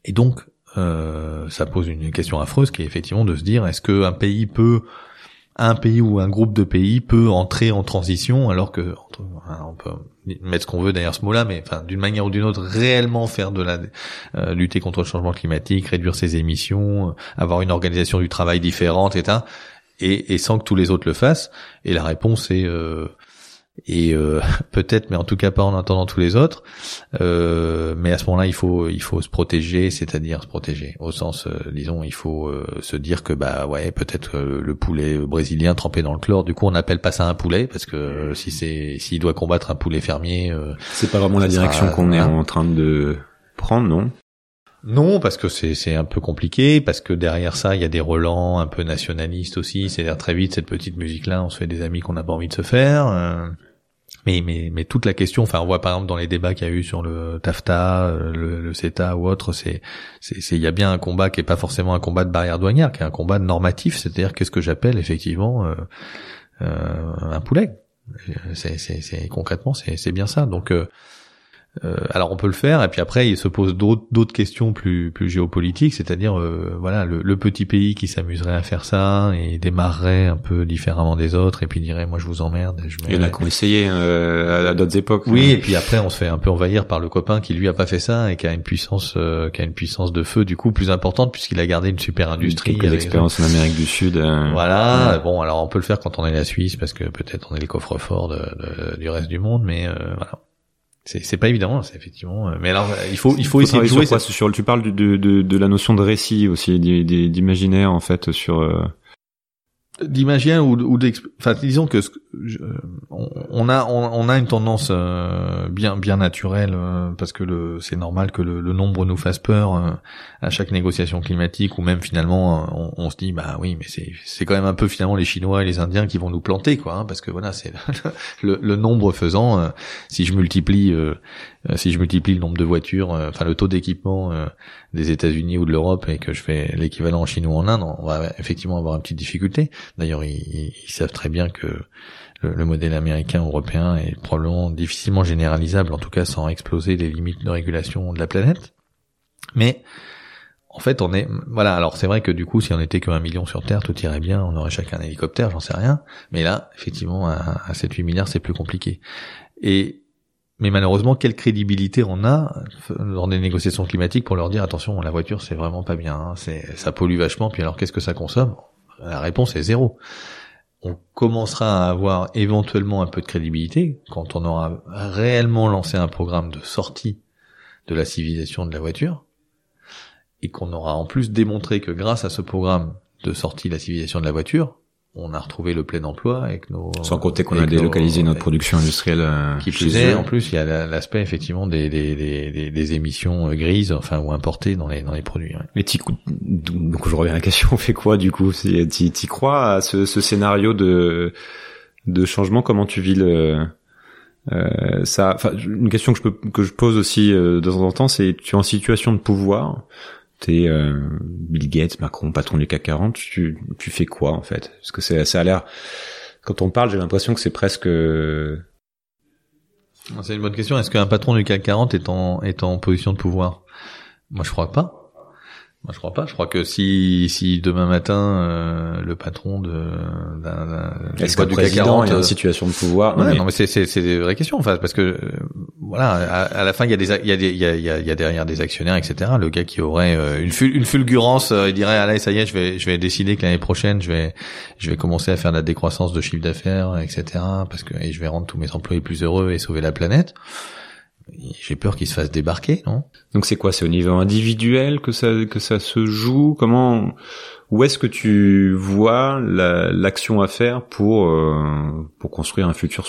Et donc ça pose une question affreuse qui est effectivement de se dire est-ce qu'un pays peut un pays ou un groupe de pays peut entrer en transition alors que on peut mettre ce qu'on veut derrière ce mot-là, mais d'une manière ou d'une autre réellement faire de la euh, lutter contre le changement climatique, réduire ses émissions, euh, avoir une organisation du travail différente, etc. Et, et, sans que tous les autres le fassent. Et la réponse est euh, et euh, <laughs> peut-être, mais en tout cas pas en attendant tous les autres. Euh, mais à ce moment-là, il faut il faut se protéger, c'est-à-dire se protéger au sens, euh, disons, il faut euh, se dire que bah ouais, peut-être le poulet brésilien trempé dans le chlore. Du coup, on n'appelle pas ça un poulet parce que si c'est s'il doit combattre un poulet fermier, c'est pas vraiment la direction qu'on est en train de prendre, non? Non, parce que c'est un peu compliqué, parce que derrière ça, il y a des relents un peu nationalistes aussi. C'est-à-dire très vite cette petite musique-là, on se fait des amis qu'on n'a pas envie de se faire. Euh. mais mais mais toute la question, enfin, on voit par exemple dans les débats qu'il y a eu sur le TAFTA, euh, le, le CETA ou autre, c'est c'est il y a bien un combat qui est pas forcément un combat de barrière douanière, qui est un combat normatif. C'est-à-dire qu'est-ce que j'appelle effectivement euh, euh, un poulet? C'est concrètement c'est c'est bien ça. Donc euh, alors on peut le faire et puis après il se pose d'autres questions plus plus géopolitiques, c'est-à-dire euh, voilà le, petit pays qui s'amuserait à faire ça et démarrerait un peu différemment des autres et puis dirait moi je vous emmerde. Je il y en a qui ont essayé euh, à, d'autres époques. Oui et puis après on se fait un peu envahir par le copain qui lui a pas fait ça et qui a une puissance qui a une puissance de feu du coup plus importante puisqu'il a gardé une super industrie. Quelques expériences en Amérique du Sud. Voilà bon alors on peut le faire quand on est la Suisse parce que peut-être on est les coffres forts de, du reste du monde mais voilà. C'est pas évident, c'est effectivement. Mais alors, il faut il faut, essayer de jouer sur, sur tu parles de, de, de, la notion de récit aussi, d'imaginaire en fait sur. Euh, d'imaginaire ou, ou enfin disons que on a on, a une tendance euh, bien bien naturelle euh, parce que le c'est normal que le, le, nombre nous fasse peur euh, à chaque négociation climatique ou même finalement on, on se dit bah oui mais c'est c'est quand même un peu finalement les Chinois et les Indiens qui vont nous planter quoi hein, parce que voilà c'est <laughs> le, le, nombre faisant si je multiplie si je multiplie le nombre de voitures enfin le taux d'équipement des États-Unis ou de l'Europe et que je fais l'équivalent en Chine ou en Inde on va effectivement avoir une petite difficulté. D'ailleurs ils, ils savent très bien que le, modèle américain européen est probablement difficilement généralisable, en tout cas sans exploser les limites de régulation de la planète. Mais en fait, on est voilà. Alors c'est vrai que du coup, si on était qu'un million sur Terre, tout irait bien. On aurait chacun un hélicoptère, j'en sais rien. Mais là, effectivement, à, à 7-8 milliards, c'est plus compliqué. Et mais malheureusement, quelle crédibilité on a dans des négociations climatiques pour leur dire attention, la voiture c'est vraiment pas bien, hein. c'est ça pollue vachement. Puis alors qu'est-ce que ça consomme? La réponse est zéro on commencera à avoir éventuellement un peu de crédibilité quand on aura réellement lancé un programme de sortie de la civilisation de la voiture et qu'on aura en plus démontré que grâce à ce programme de sortie de la civilisation de la voiture, on a retrouvé le plein emploi avec nos sans compter qu'on a délocalisé notre production industrielle euh, qui plus est en plus il y a l'aspect effectivement des, des, des, des, émissions euh, grises enfin ou importées dans les dans les produits ouais. mais donc je reviens à la question on fait quoi du coup tu y crois à ce, ce scénario de de changement comment tu vis le euh, ça? Enfin une question que je peux que je pose aussi euh, de temps en temps c'est tu es en situation de pouvoir euh, Bill Gates, Macron, patron du CAC 40, tu, fais quoi en fait? Parce que c'est, ça a l'air, quand on parle, j'ai l'impression que c'est presque. C'est une bonne question. Est-ce qu'un patron du CAC 40 est en est en position de pouvoir? Moi, je crois pas. Moi, je crois pas. Je crois que si si demain matin euh, le patron de d'un est-ce que du CAC 40 est en situation de pouvoir? Ouais, non mais, c'est c'est c'est des vraies questions en fait parce que euh, voilà à, la fin il y a des il y a des il y a, il y a, derrière des actionnaires etc. Le gars qui aurait euh, une une fulgurance il dirait allez ça y est je vais je vais décider que l'année prochaine je vais je vais commencer à faire de la décroissance de chiffre d'affaires etc. parce que et je vais rendre tous mes employés plus heureux et sauver la planète j'ai peur qu'il se fasse débarquer, non? Donc c'est quoi C'est au niveau individuel que ça que ça se joue? Comment Où est-ce que tu vois l'action à faire pour euh, pour construire un futur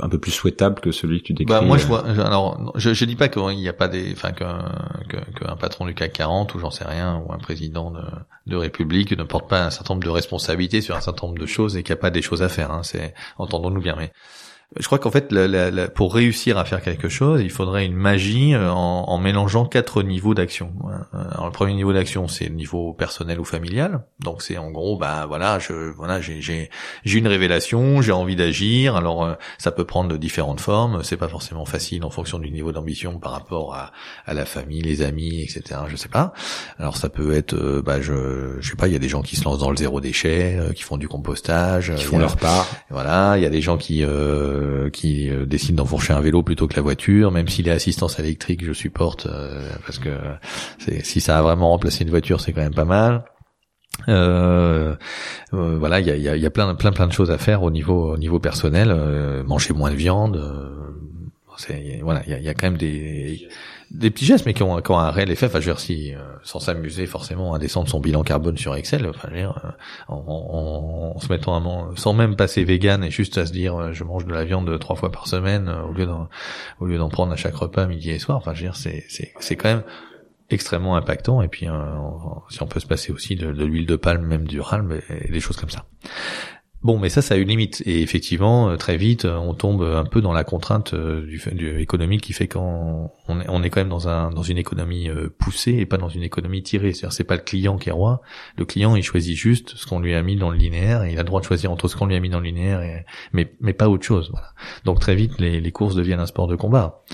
un peu plus souhaitable que celui que tu décris Bah moi je euh vois. Alors je, je dis pas qu'il n'y a pas des, enfin qu'un patron du CAC 40 ou j'en sais rien ou un président de, de République ne porte pas un certain nombre de responsabilités sur un certain nombre de choses et qu'il n'y a pas des choses à faire. Hein. C'est entendons-nous bien, mais je crois qu'en fait, pour réussir à faire quelque chose, il faudrait une magie euh, en, mélangeant quatre niveaux d'action. Alors, le premier niveau d'action, c'est le niveau personnel ou familial. Donc, c'est en gros, bah voilà, je voilà, j'ai j'ai j'ai une révélation, j'ai envie d'agir. Alors, euh, ça peut prendre de différentes formes. C'est pas forcément facile en fonction du niveau d'ambition par rapport à, à la famille, les amis, etc. Je sais pas. Alors, ça peut être, euh, bah je je sais pas, il y a des gens qui se lancent dans le zéro déchet, qui font du compostage, qui font leur part. Voilà, il y a des gens qui euh, qui euh, décide d'enfourcher un vélo plutôt que la voiture, même s'il est assistance électrique, je supporte euh, parce que si ça a vraiment remplacé une voiture, c'est quand même pas mal. Euh, voilà, il y a, y a, plein, plein, plein de choses à faire au niveau, au niveau personnel. manger moins de viande. voilà, il y a, y a, quand même des, des petits gestes, mais qui ont, qui ont un réel effet. Enfin, je veux dire, si, euh, sans s'amuser forcément à descendre son bilan carbone sur Excel, enfin, je veux dire, euh, en, en, se mettant à sans même passer vegan et juste à se dire, euh, je mange de la viande trois fois par semaine au lieu d'en, au lieu d'en prendre à chaque repas midi et soir. Enfin, je veux dire, c'est, c'est, c'est quand même extrêmement impactant. Et puis, si on peut se passer aussi de, de l'huile de palme, même du ralme, et des choses comme ça. Bon, mais ça, ça a une limite. Et effectivement, euh, très vite, euh, on tombe un peu dans la contrainte euh, du, du économique qui fait qu'on on est, on est quand même dans un dans une économie poussée et pas dans une économie tirée. C'est-à-dire, c'est pas le client qui est roi. Le client, il choisit juste ce qu'on lui a mis dans le linéaire et il a le droit de choisir entre ce qu'on lui a mis dans le linéaire, et, mais mais pas autre chose. Voilà. Donc très vite, les, les courses deviennent un sport de combat.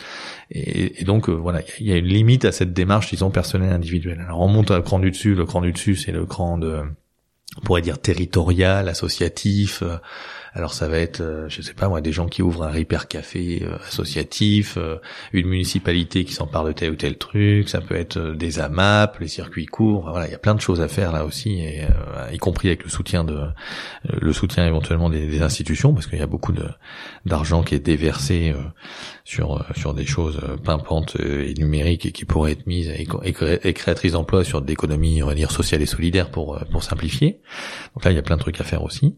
Et, donc voilà, il y a une limite à cette démarche, disons personnelle individuelle. Alors on monte un cran du dessus. Le cran du dessus, c'est le cran de on pourrait dire territorial, associatif. Euh, alors ça va être, euh, je sais pas moi, des gens qui ouvrent un Repair Café euh, associatif, une municipalité qui s'empare de tel ou tel truc. Ça peut être des AMAP, les circuits courts. voilà, il y a plein de choses à faire là aussi, et, y compris avec le soutien de, le soutien éventuellement des, institutions, parce qu'il y a beaucoup de d'argent qui est déversé sur sur des choses pimpantes et numériques et qui pourraient être mises et, créatrices d'emplois sur d'économies on va dire sociales et solidaires pour pour simplifier. Donc là il y a plein de trucs à faire aussi.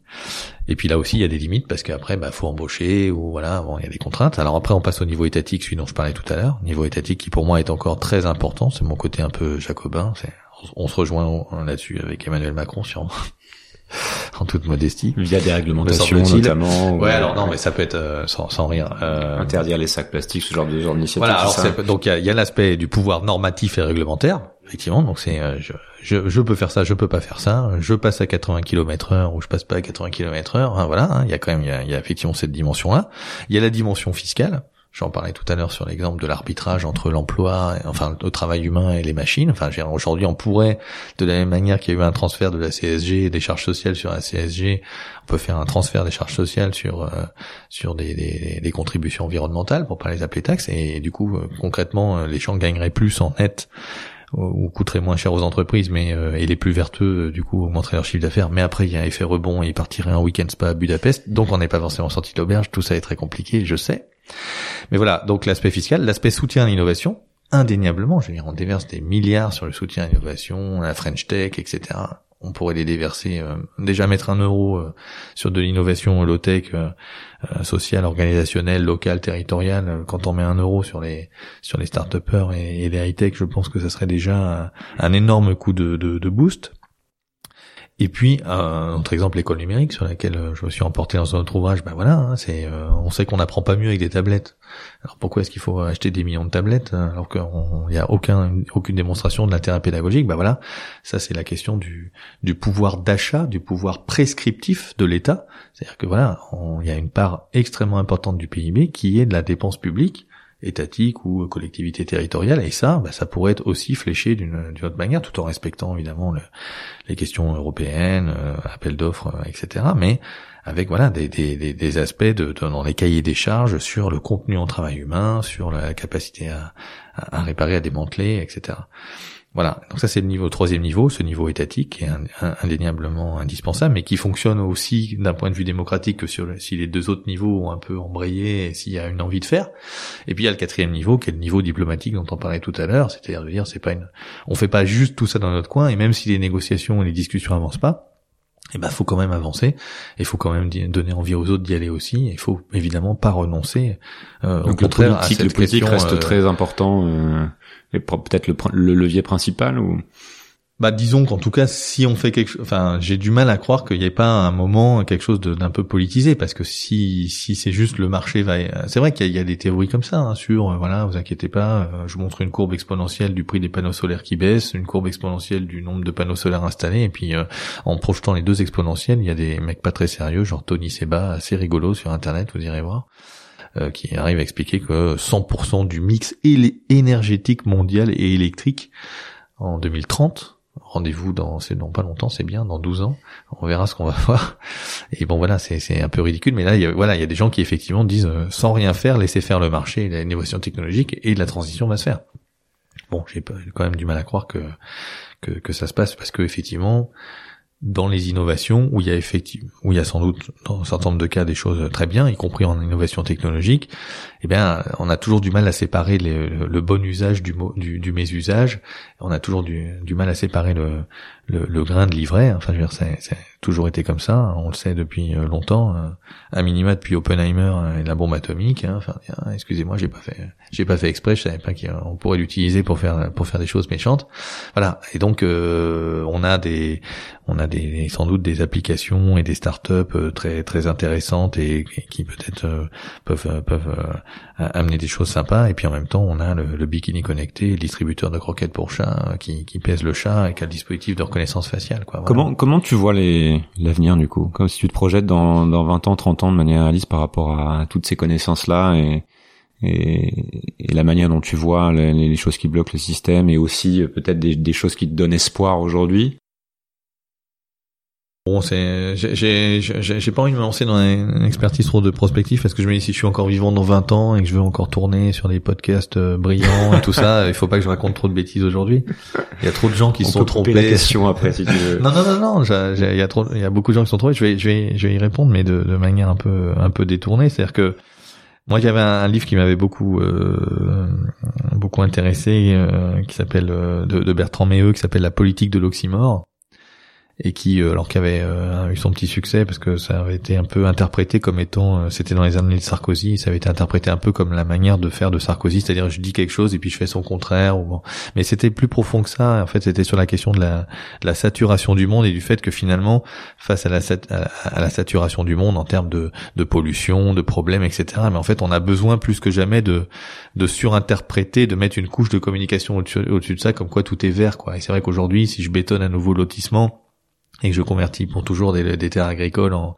Et puis là aussi il y a des limites parce qu'après bah faut embaucher ou voilà bon il y a des contraintes. Alors après on passe au niveau étatique celui dont je parlais tout à l'heure, niveau étatique qui pour moi est encore très important. C'est mon côté un peu jacobin. On se rejoint là-dessus avec Emmanuel Macron sûrement <laughs> en toute modestie. Via des réglementations notamment. Ouais, alors non, mais ça peut être euh, sans, sans rien. Euh... Interdire les sacs plastiques, ce genre de genre d'initiative. Voilà, alors donc il y a, l'aspect du pouvoir normatif et réglementaire, effectivement. Donc c'est euh, je, je, je, peux faire ça, je peux pas faire ça. Je passe à 80 km heure ou je passe pas à 80 km heure. Hein, voilà, hein, il y a quand même il y a, y a effectivement cette dimension-là. Il y a la dimension fiscale. J'en parlais tout à l'heure sur l'exemple de l'arbitrage entre l'emploi, enfin le travail humain et les machines. Enfin, aujourd'hui, on pourrait, de la même manière qu'il y a eu un transfert de la CSG des charges sociales sur la CSG, on peut faire un transfert des charges sociales sur euh, sur des, des, des, contributions environnementales, pour pas les appeler taxes. Et, du coup, euh, concrètement, euh, les gens gagneraient plus en net ou coûteraient moins cher aux entreprises, mais et les plus vertueux du coup augmenteraient leur chiffre d'affaires. Mais après il y a un effet rebond et ils partiraient un week-end spa à Budapest, donc on n'est pas forcément sorti de l'auberge. Tout ça est très compliqué, je sais. Mais voilà, donc l'aspect fiscal, l'aspect soutien à l'innovation, indéniablement, je veux dire, on déverse des milliards sur le soutien à l'innovation, la French Tech, etc. On pourrait les déverser, euh, déjà mettre un euro euh, sur de l'innovation low-tech, euh, sociale, organisationnelle, locale, territoriale. Quand on met un euro sur les sur les start-upers et, les high-tech, je pense que ça serait déjà un, énorme coup de, boost. Et puis, un autre exemple, l'école numérique, sur laquelle euh, je me suis emporté dans un autre ouvrage, ben voilà, hein, c'est, euh, on sait qu'on n'apprend pas mieux avec des tablettes. Alors pourquoi est-ce qu'il faut acheter des millions de tablettes hein, alors qu'il n'y a aucun, aucune démonstration de l'intérêt pédagogique? Ben voilà, ça c'est la question du, du pouvoir d'achat, du pouvoir prescriptif de l'État. C'est-à-dire que voilà, il y a une part extrêmement importante du PIB qui est de la dépense publique étatique ou collectivité territoriale et ça bah, ça pourrait être aussi fléché d'une autre manière tout en respectant évidemment le, les questions européennes euh, appel d'offres euh, etc mais avec voilà des, des, des, aspects de, dans les cahiers des charges sur le contenu en travail humain sur la capacité à, à réparer à démanteler etc voilà, donc ça c'est le niveau troisième niveau, ce niveau étatique qui est indéniablement indispensable, mais qui fonctionne aussi d'un point de vue démocratique que si les deux autres niveaux ont un peu embrayé s'il y a une envie de faire. Et puis il y a le quatrième niveau qui est le niveau diplomatique dont on parlait tout à l'heure, c'est-à-dire de dire c'est pas une, on fait pas juste tout ça dans notre coin et même si les négociations et les discussions avancent pas, eh ben faut quand même avancer, il faut quand même donner envie aux autres d'y aller aussi. Il faut évidemment pas renoncer. Euh, Donc au contraire, le politique, le politique reste euh, très important. Euh peut-être le, le, levier principal ou? Bah disons qu'en tout cas si on fait quelque chose enfin j'ai du mal à croire qu'il n'y ait pas un moment quelque chose d'un peu politisé parce que si si c'est juste le marché va c'est vrai qu'il y, a des théories comme ça hein, sur euh, voilà vous inquiétez pas euh, je montre une courbe exponentielle du prix des panneaux solaires qui baisse une courbe exponentielle du nombre de panneaux solaires installés et puis euh, en projetant les deux exponentielles il y a des mecs pas très sérieux genre Tony Seba assez rigolo sur internet vous irez voir euh, qui arrive à expliquer que 100% du mix énergétique mondial et électrique en 2030 rendez-vous dans c'est pas longtemps c'est bien dans 12 ans. On verra ce qu'on va <laughs> voir. Et bon voilà c'est un peu ridicule mais là il y a, voilà il y a des gens qui effectivement disent euh, sans rien faire laisser faire le marché l'innovation technologique et la transition va se faire. Bon j'ai quand même du mal à croire que que, que ça se passe parce que effectivement dans les innovations où il y a effectivement où il y a sans doute dans un certain nombre de cas des choses très bien, y compris en innovation technologique, eh bien on a toujours du mal à séparer le, bon usage du, du, du mésusage. On a toujours du, mal à séparer le, le, grain de livret. Enfin, je veux dire, c'est, toujours été comme ça. On le sait depuis euh, longtemps. Euh, un minima depuis Oppenheimer et la bombe atomique. Hein. Enfin, excusez-moi, j'ai pas fait, j'ai pas fait exprès. Je savais pas qu'on pourrait l'utiliser pour faire pour faire des choses méchantes. Voilà. Et donc, euh, on a des, on a des sans doute des applications et des startups très très intéressantes et, qui peut-être peuvent peuvent amener des choses sympas. Et puis en même temps, on a le, bikini connecté, le distributeur de croquettes pour chat qui, qui pèse le chat avec un dispositif de reconnaissance faciale. Quoi, Comment comment tu vois l'avenir du coup? Comme si tu te projettes dans, dans 20 ans, 30 ans de manière réaliste par rapport à toutes ces connaissances-là et, et, la manière dont tu vois les, choses qui bloquent le système et aussi euh, peut-être des choses qui te donnent espoir aujourd'hui Bon, c'est, j'ai, j'ai, pas envie de me lancer dans une expertise trop de prospectif parce que je me dis si je suis encore vivant dans 20 ans et que je veux encore tourner sur des podcasts euh, brillants et tout ça, <laughs> il faut pas que je raconte trop de bêtises aujourd'hui. Il y a trop de gens qui se sont trompés. la question après si tu veux. <laughs> non, non, non, non, il y a trop, il y a beaucoup de gens qui sont trompés. Je vais, je vais, je vais y répondre, mais de, de manière un peu, un peu détournée. C'est-à-dire que Moi, j'avais un, un livre qui m'avait beaucoup euh, beaucoup intéressé, euh, qui s'appelle euh, de, de Bertrand Méheux, qui s'appelle La politique de l'oxymore et qui, euh, alors qu'il avait euh, eu son petit succès parce que ça avait été un peu interprété comme étant, euh, c'était dans les années de Sarkozy, ça avait été interprété un peu comme la manière de faire de Sarkozy, c'est-à-dire je dis quelque chose et puis je fais son contraire. Ou bon. Mais c'était plus profond que ça. En fait, c'était sur la question de la, de la, saturation du monde et du fait que finalement, face à la, à saturation du monde en termes de, de pollution, de problèmes, etc. Mais en fait, on a besoin plus que jamais de, de surinterpréter, de mettre une couche de communication au-dessus, de ça, comme quoi tout est vert, quoi. Et c'est vrai qu'aujourd'hui, si je bétonne un nouveau lotissement et que je convertis pour toujours des, terres agricoles en,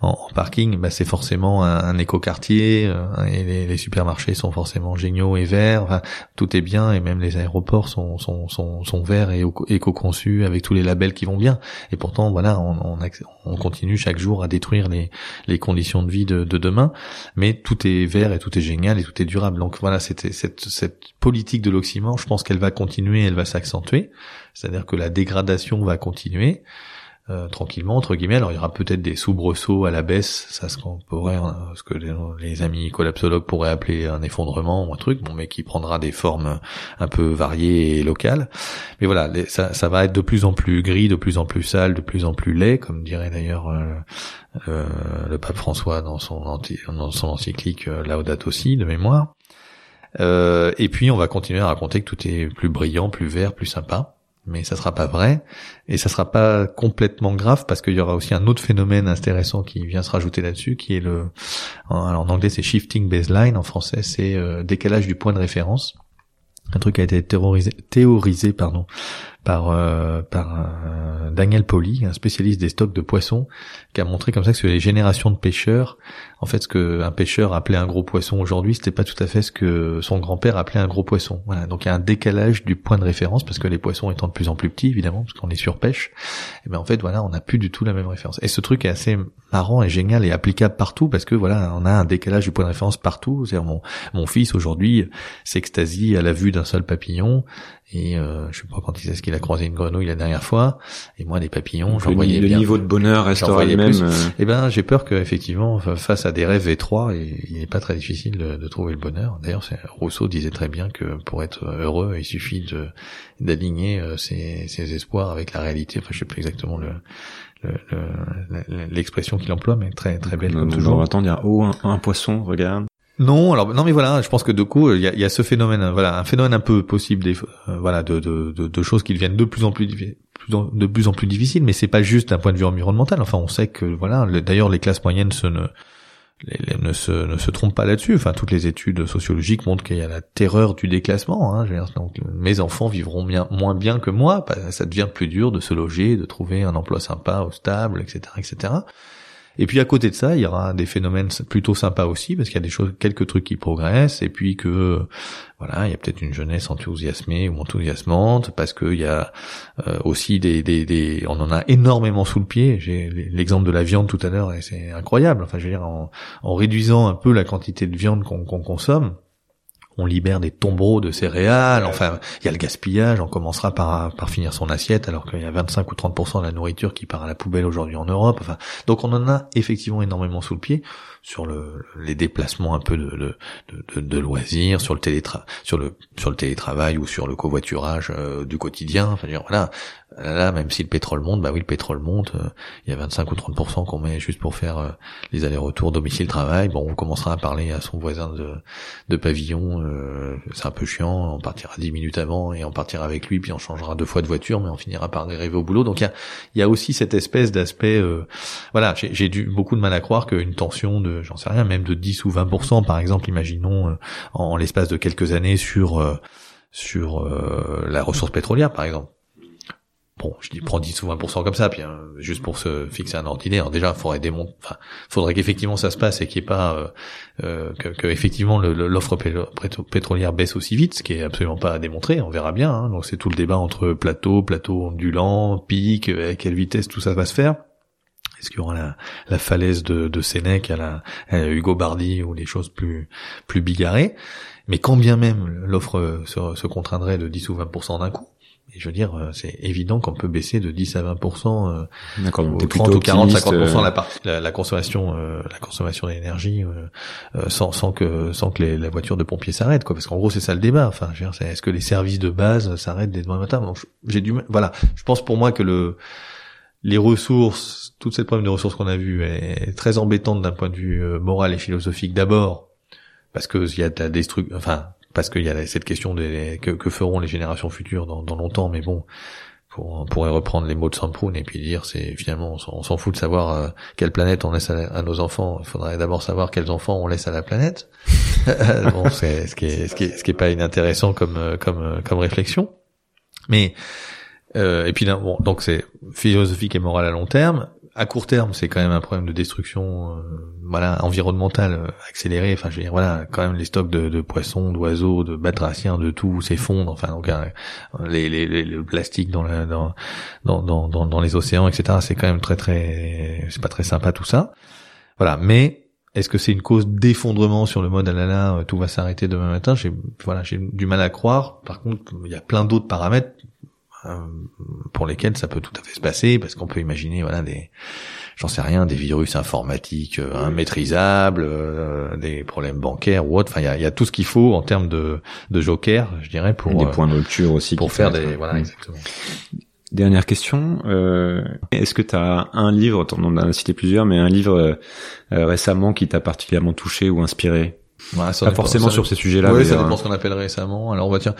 en, parking, bah c'est forcément un, un écoquartier euh, et les, supermarchés sont forcément géniaux et verts. Enfin, tout est bien et même les aéroports sont sont sont, verts et éco-conçus avec tous les labels qui vont bien. Et pourtant, voilà, on, on, on, continue chaque jour à détruire les les conditions de vie de, de, demain. Mais tout est vert et tout est génial et tout est durable. Donc voilà, c'était cette cette politique de l'oxymore. Je pense qu'elle va continuer, elle va s'accentuer. C'est-à-dire que la dégradation va continuer. Euh, tranquillement entre guillemets. Alors il y aura peut-être des soubresauts à la baisse, ça ce qu'on pourrait, hein, ce que les, amis collapsologues pourraient appeler un effondrement ou un truc, bon mais qui prendra des formes un peu variées et locales. Mais voilà, ça, ça va être de plus en plus gris, de plus en plus sale, de plus en plus laid, comme dirait d'ailleurs euh, euh, le pape François dans son dans son encyclique Laudato aussi de mémoire. et puis on va continuer à raconter que tout est plus brillant, plus vert, plus sympa mais ça sera pas vrai. Et ça sera pas complètement grave parce qu'il y aura aussi un autre phénomène intéressant qui vient se rajouter là-dessus qui est le en anglais c'est shifting baseline. En français c'est euh, décalage du point de référence. Un truc qui a été théorisé, théorisé pardon par euh, par euh, Daniel Poli, un spécialiste des stocks de poissons, qui a montré comme ça que sur les générations de pêcheurs, en fait, ce que un pêcheur appelait un gros poisson aujourd'hui, c'était pas tout à fait ce que son grand-père appelait un gros poisson. Voilà, donc il y a un décalage du point de référence parce que les poissons étant de plus en plus petits, évidemment, parce qu'on les surpêche, et ben en fait voilà, on n'a plus du tout la même référence. Et ce truc est assez marrant et génial et applicable partout parce que voilà, on a un décalage du point de référence partout. C'est-à-dire mon mon fils aujourd'hui s'extasie à la vue d'un seul papillon et euh, je sais pas quand il sait ce qu'il a croisé une grenouille la dernière fois. Et moi, des papillons, j'en voyais le niveau de bonheur restera le même. Euh. Eh ben, j'ai peur que effectivement, face à des rêves étroits, il n'est pas très difficile de, de trouver le bonheur. D'ailleurs, Rousseau disait très bien que pour être heureux, il suffit de d'aligner euh, ses, ses, espoirs avec la réalité. Enfin, je sais plus exactement le l'expression qu'il emploie, mais très très belle. Comme toujours. Attends, il y a oh un, un poisson, regarde. Non, alors non mais voilà, je pense que de coup il y a, y a, ce phénomène, voilà, un phénomène un peu possible, des, euh, voilà, de, de, de, choses qui deviennent de plus en plus de plus en plus difficiles, mais c'est pas juste d'un point de vue environnemental. Enfin, on sait que voilà, d'ailleurs les classes moyennes se ne ne se ne se trompent pas là-dessus. Enfin, toutes les études sociologiques montrent qu'il y a la terreur du déclassement. Hein. Donc, mes enfants vivront bien, moins bien que moi. Ça devient plus dur de se loger, de trouver un emploi sympa, stable, etc., etc. Et puis à côté de ça, il y aura des phénomènes plutôt sympas aussi parce qu'il y a des choses, quelques trucs qui progressent et puis que voilà, il y a peut-être une jeunesse enthousiasmée ou enthousiasmante parce qu'il y a euh, aussi des, on en a énormément sous le pied. J'ai l'exemple de la viande tout à l'heure et c'est incroyable. Enfin, je veux dire, en réduisant un peu la quantité de viande qu'on consomme, on libère des tombereaux de céréales, enfin, il y a le gaspillage, on commencera par, par finir son assiette, alors qu'il y a 25 ou 30% de la nourriture qui part à la poubelle aujourd'hui en Europe, enfin, donc on en a effectivement énormément sous le pied sur le, les déplacements un peu de, de, de, loisirs, sur le télétra sur le sur le télétravail ou sur le covoiturage euh, du quotidien. Enfin, voilà, là, même si le pétrole monte, bah oui, le pétrole monte. Euh, il y a 25 ou 30% qu'on met juste pour faire euh, les allers-retours domicile-travail. Bon, on commencera à parler à son voisin de, de pavillon. c'est un peu chiant. On partira 10 minutes avant et on partira avec lui, puis on changera deux fois de voiture, mais on finira par arriver au boulot. Donc il y a, y a aussi cette espèce d'aspect. voilà, j'ai dû beaucoup de mal à croire qu'une tension de j'en sais rien, même de 10 ou 20%, par exemple, imaginons euh, en, l'espace de quelques années sur euh, sur euh, la ressource pétrolière, par exemple. Bon, je dis prends 10 ou 20% comme ça, puis hein, juste pour se fixer un ordinaire. déjà, faudrait démontrer, enfin, faudrait qu'effectivement ça se passe et qu'il n'y ait pas euh, que, que, effectivement l'offre pétrolière baisse aussi vite, ce qui est absolument pas à démontrer. On verra bien. Hein. Donc c'est tout le débat entre plateau, plateau ondulant, pic, à quelle vitesse tout ça va se faire. Est-ce qu'il y aura la, la falaise de, de Sénèque à la, Hugo Bardi ou des choses plus plus bigarrées? Mais quand bien même l'offre se, se contraindrait de 10 ou 20% d'un coup, je veux dire, euh, c'est évident qu'on peut baisser de 10 à 20 euh, D'accord, ou 30 ou 40, 50 euh, la, partie, la, consommation, euh, la consommation d'énergie, euh, sans, sans que sans que les, la voiture de pompier s'arrête, quoi. Parce qu'en gros, c'est ça le débat. Enfin, je veux dire, est-ce que les services de base s'arrêtent dès demain matin? J'ai du, voilà. Je pense pour moi que le les ressources, toute cette problème de ressources qu'on a vu est très embêtante d'un point de vue moral et philosophique. D'abord, parce que il y a de la destruction, enfin parce qu'il y a cette question des que, que, feront les générations futures dans, dans longtemps, mais bon, on pourrait reprendre les mots de Samproun et puis dire c'est finalement on s'en fout de savoir euh, quelle planète on laisse à, nos enfants. Il faudrait d'abord savoir quels enfants on laisse à la planète. <laughs> bon, c'est ce qui est ce qui est ce qui est pas inintéressant comme euh, comme euh, comme réflexion. Mais euh, et puis là, bon, donc c'est philosophique et moral à long terme à court terme, c'est quand même un problème de destruction, euh, voilà, environnementale euh, accélérée. Enfin, je veux dire, voilà, quand même les stocks de, de poissons, d'oiseaux, de batraciens, de tout s'effondrent. Enfin, donc euh, les, les, les, le plastique dans, la, dans, dans, dans, dans, les océans, etc. C'est quand même très très, c'est pas très sympa tout ça. Voilà, mais est-ce que c'est une cause d'effondrement sur le mode alala, tout va s'arrêter demain matin? J'ai voilà, j'ai du mal à croire. Par contre, il y a plein d'autres paramètres euh, pour lesquels ça peut tout à fait se passer, parce qu'on peut imaginer, voilà, des, j'en sais rien, des virus informatiques euh, immaîtrisables, euh, des problèmes bancaires ou autre. Enfin, il y a, y a, tout ce qu'il faut en termes de, de joker, je dirais, pour des points de rupture aussi pour faire des, voilà, exactement. Dernière question, euh, est-ce que tu as un livre, on en a cité plusieurs, mais un livre récemment qui t'a particulièrement touché ou inspiré? Pas forcément sur ces sujets-là. Oui, ça dépend ce qu'on appelle récemment. Alors on va dire,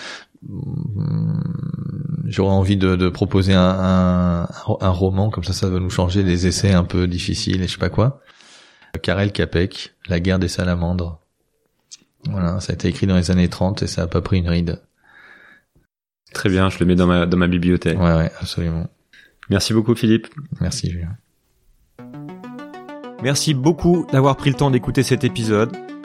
j'aurais envie de, de proposer un, un, un, roman, comme ça ça va nous changer des essais un peu difficiles et je sais pas quoi. Karel Capek, La guerre des salamandres. Voilà, ça a été écrit dans les années 30 et ça a pas pris une ride. Très bien, je le mets dans ma, dans ma bibliothèque. Ouais, ouais, absolument. Merci beaucoup Philippe. Merci Julien. Merci beaucoup d'avoir pris le temps d'écouter cet épisode.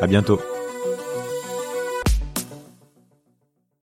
À bientôt.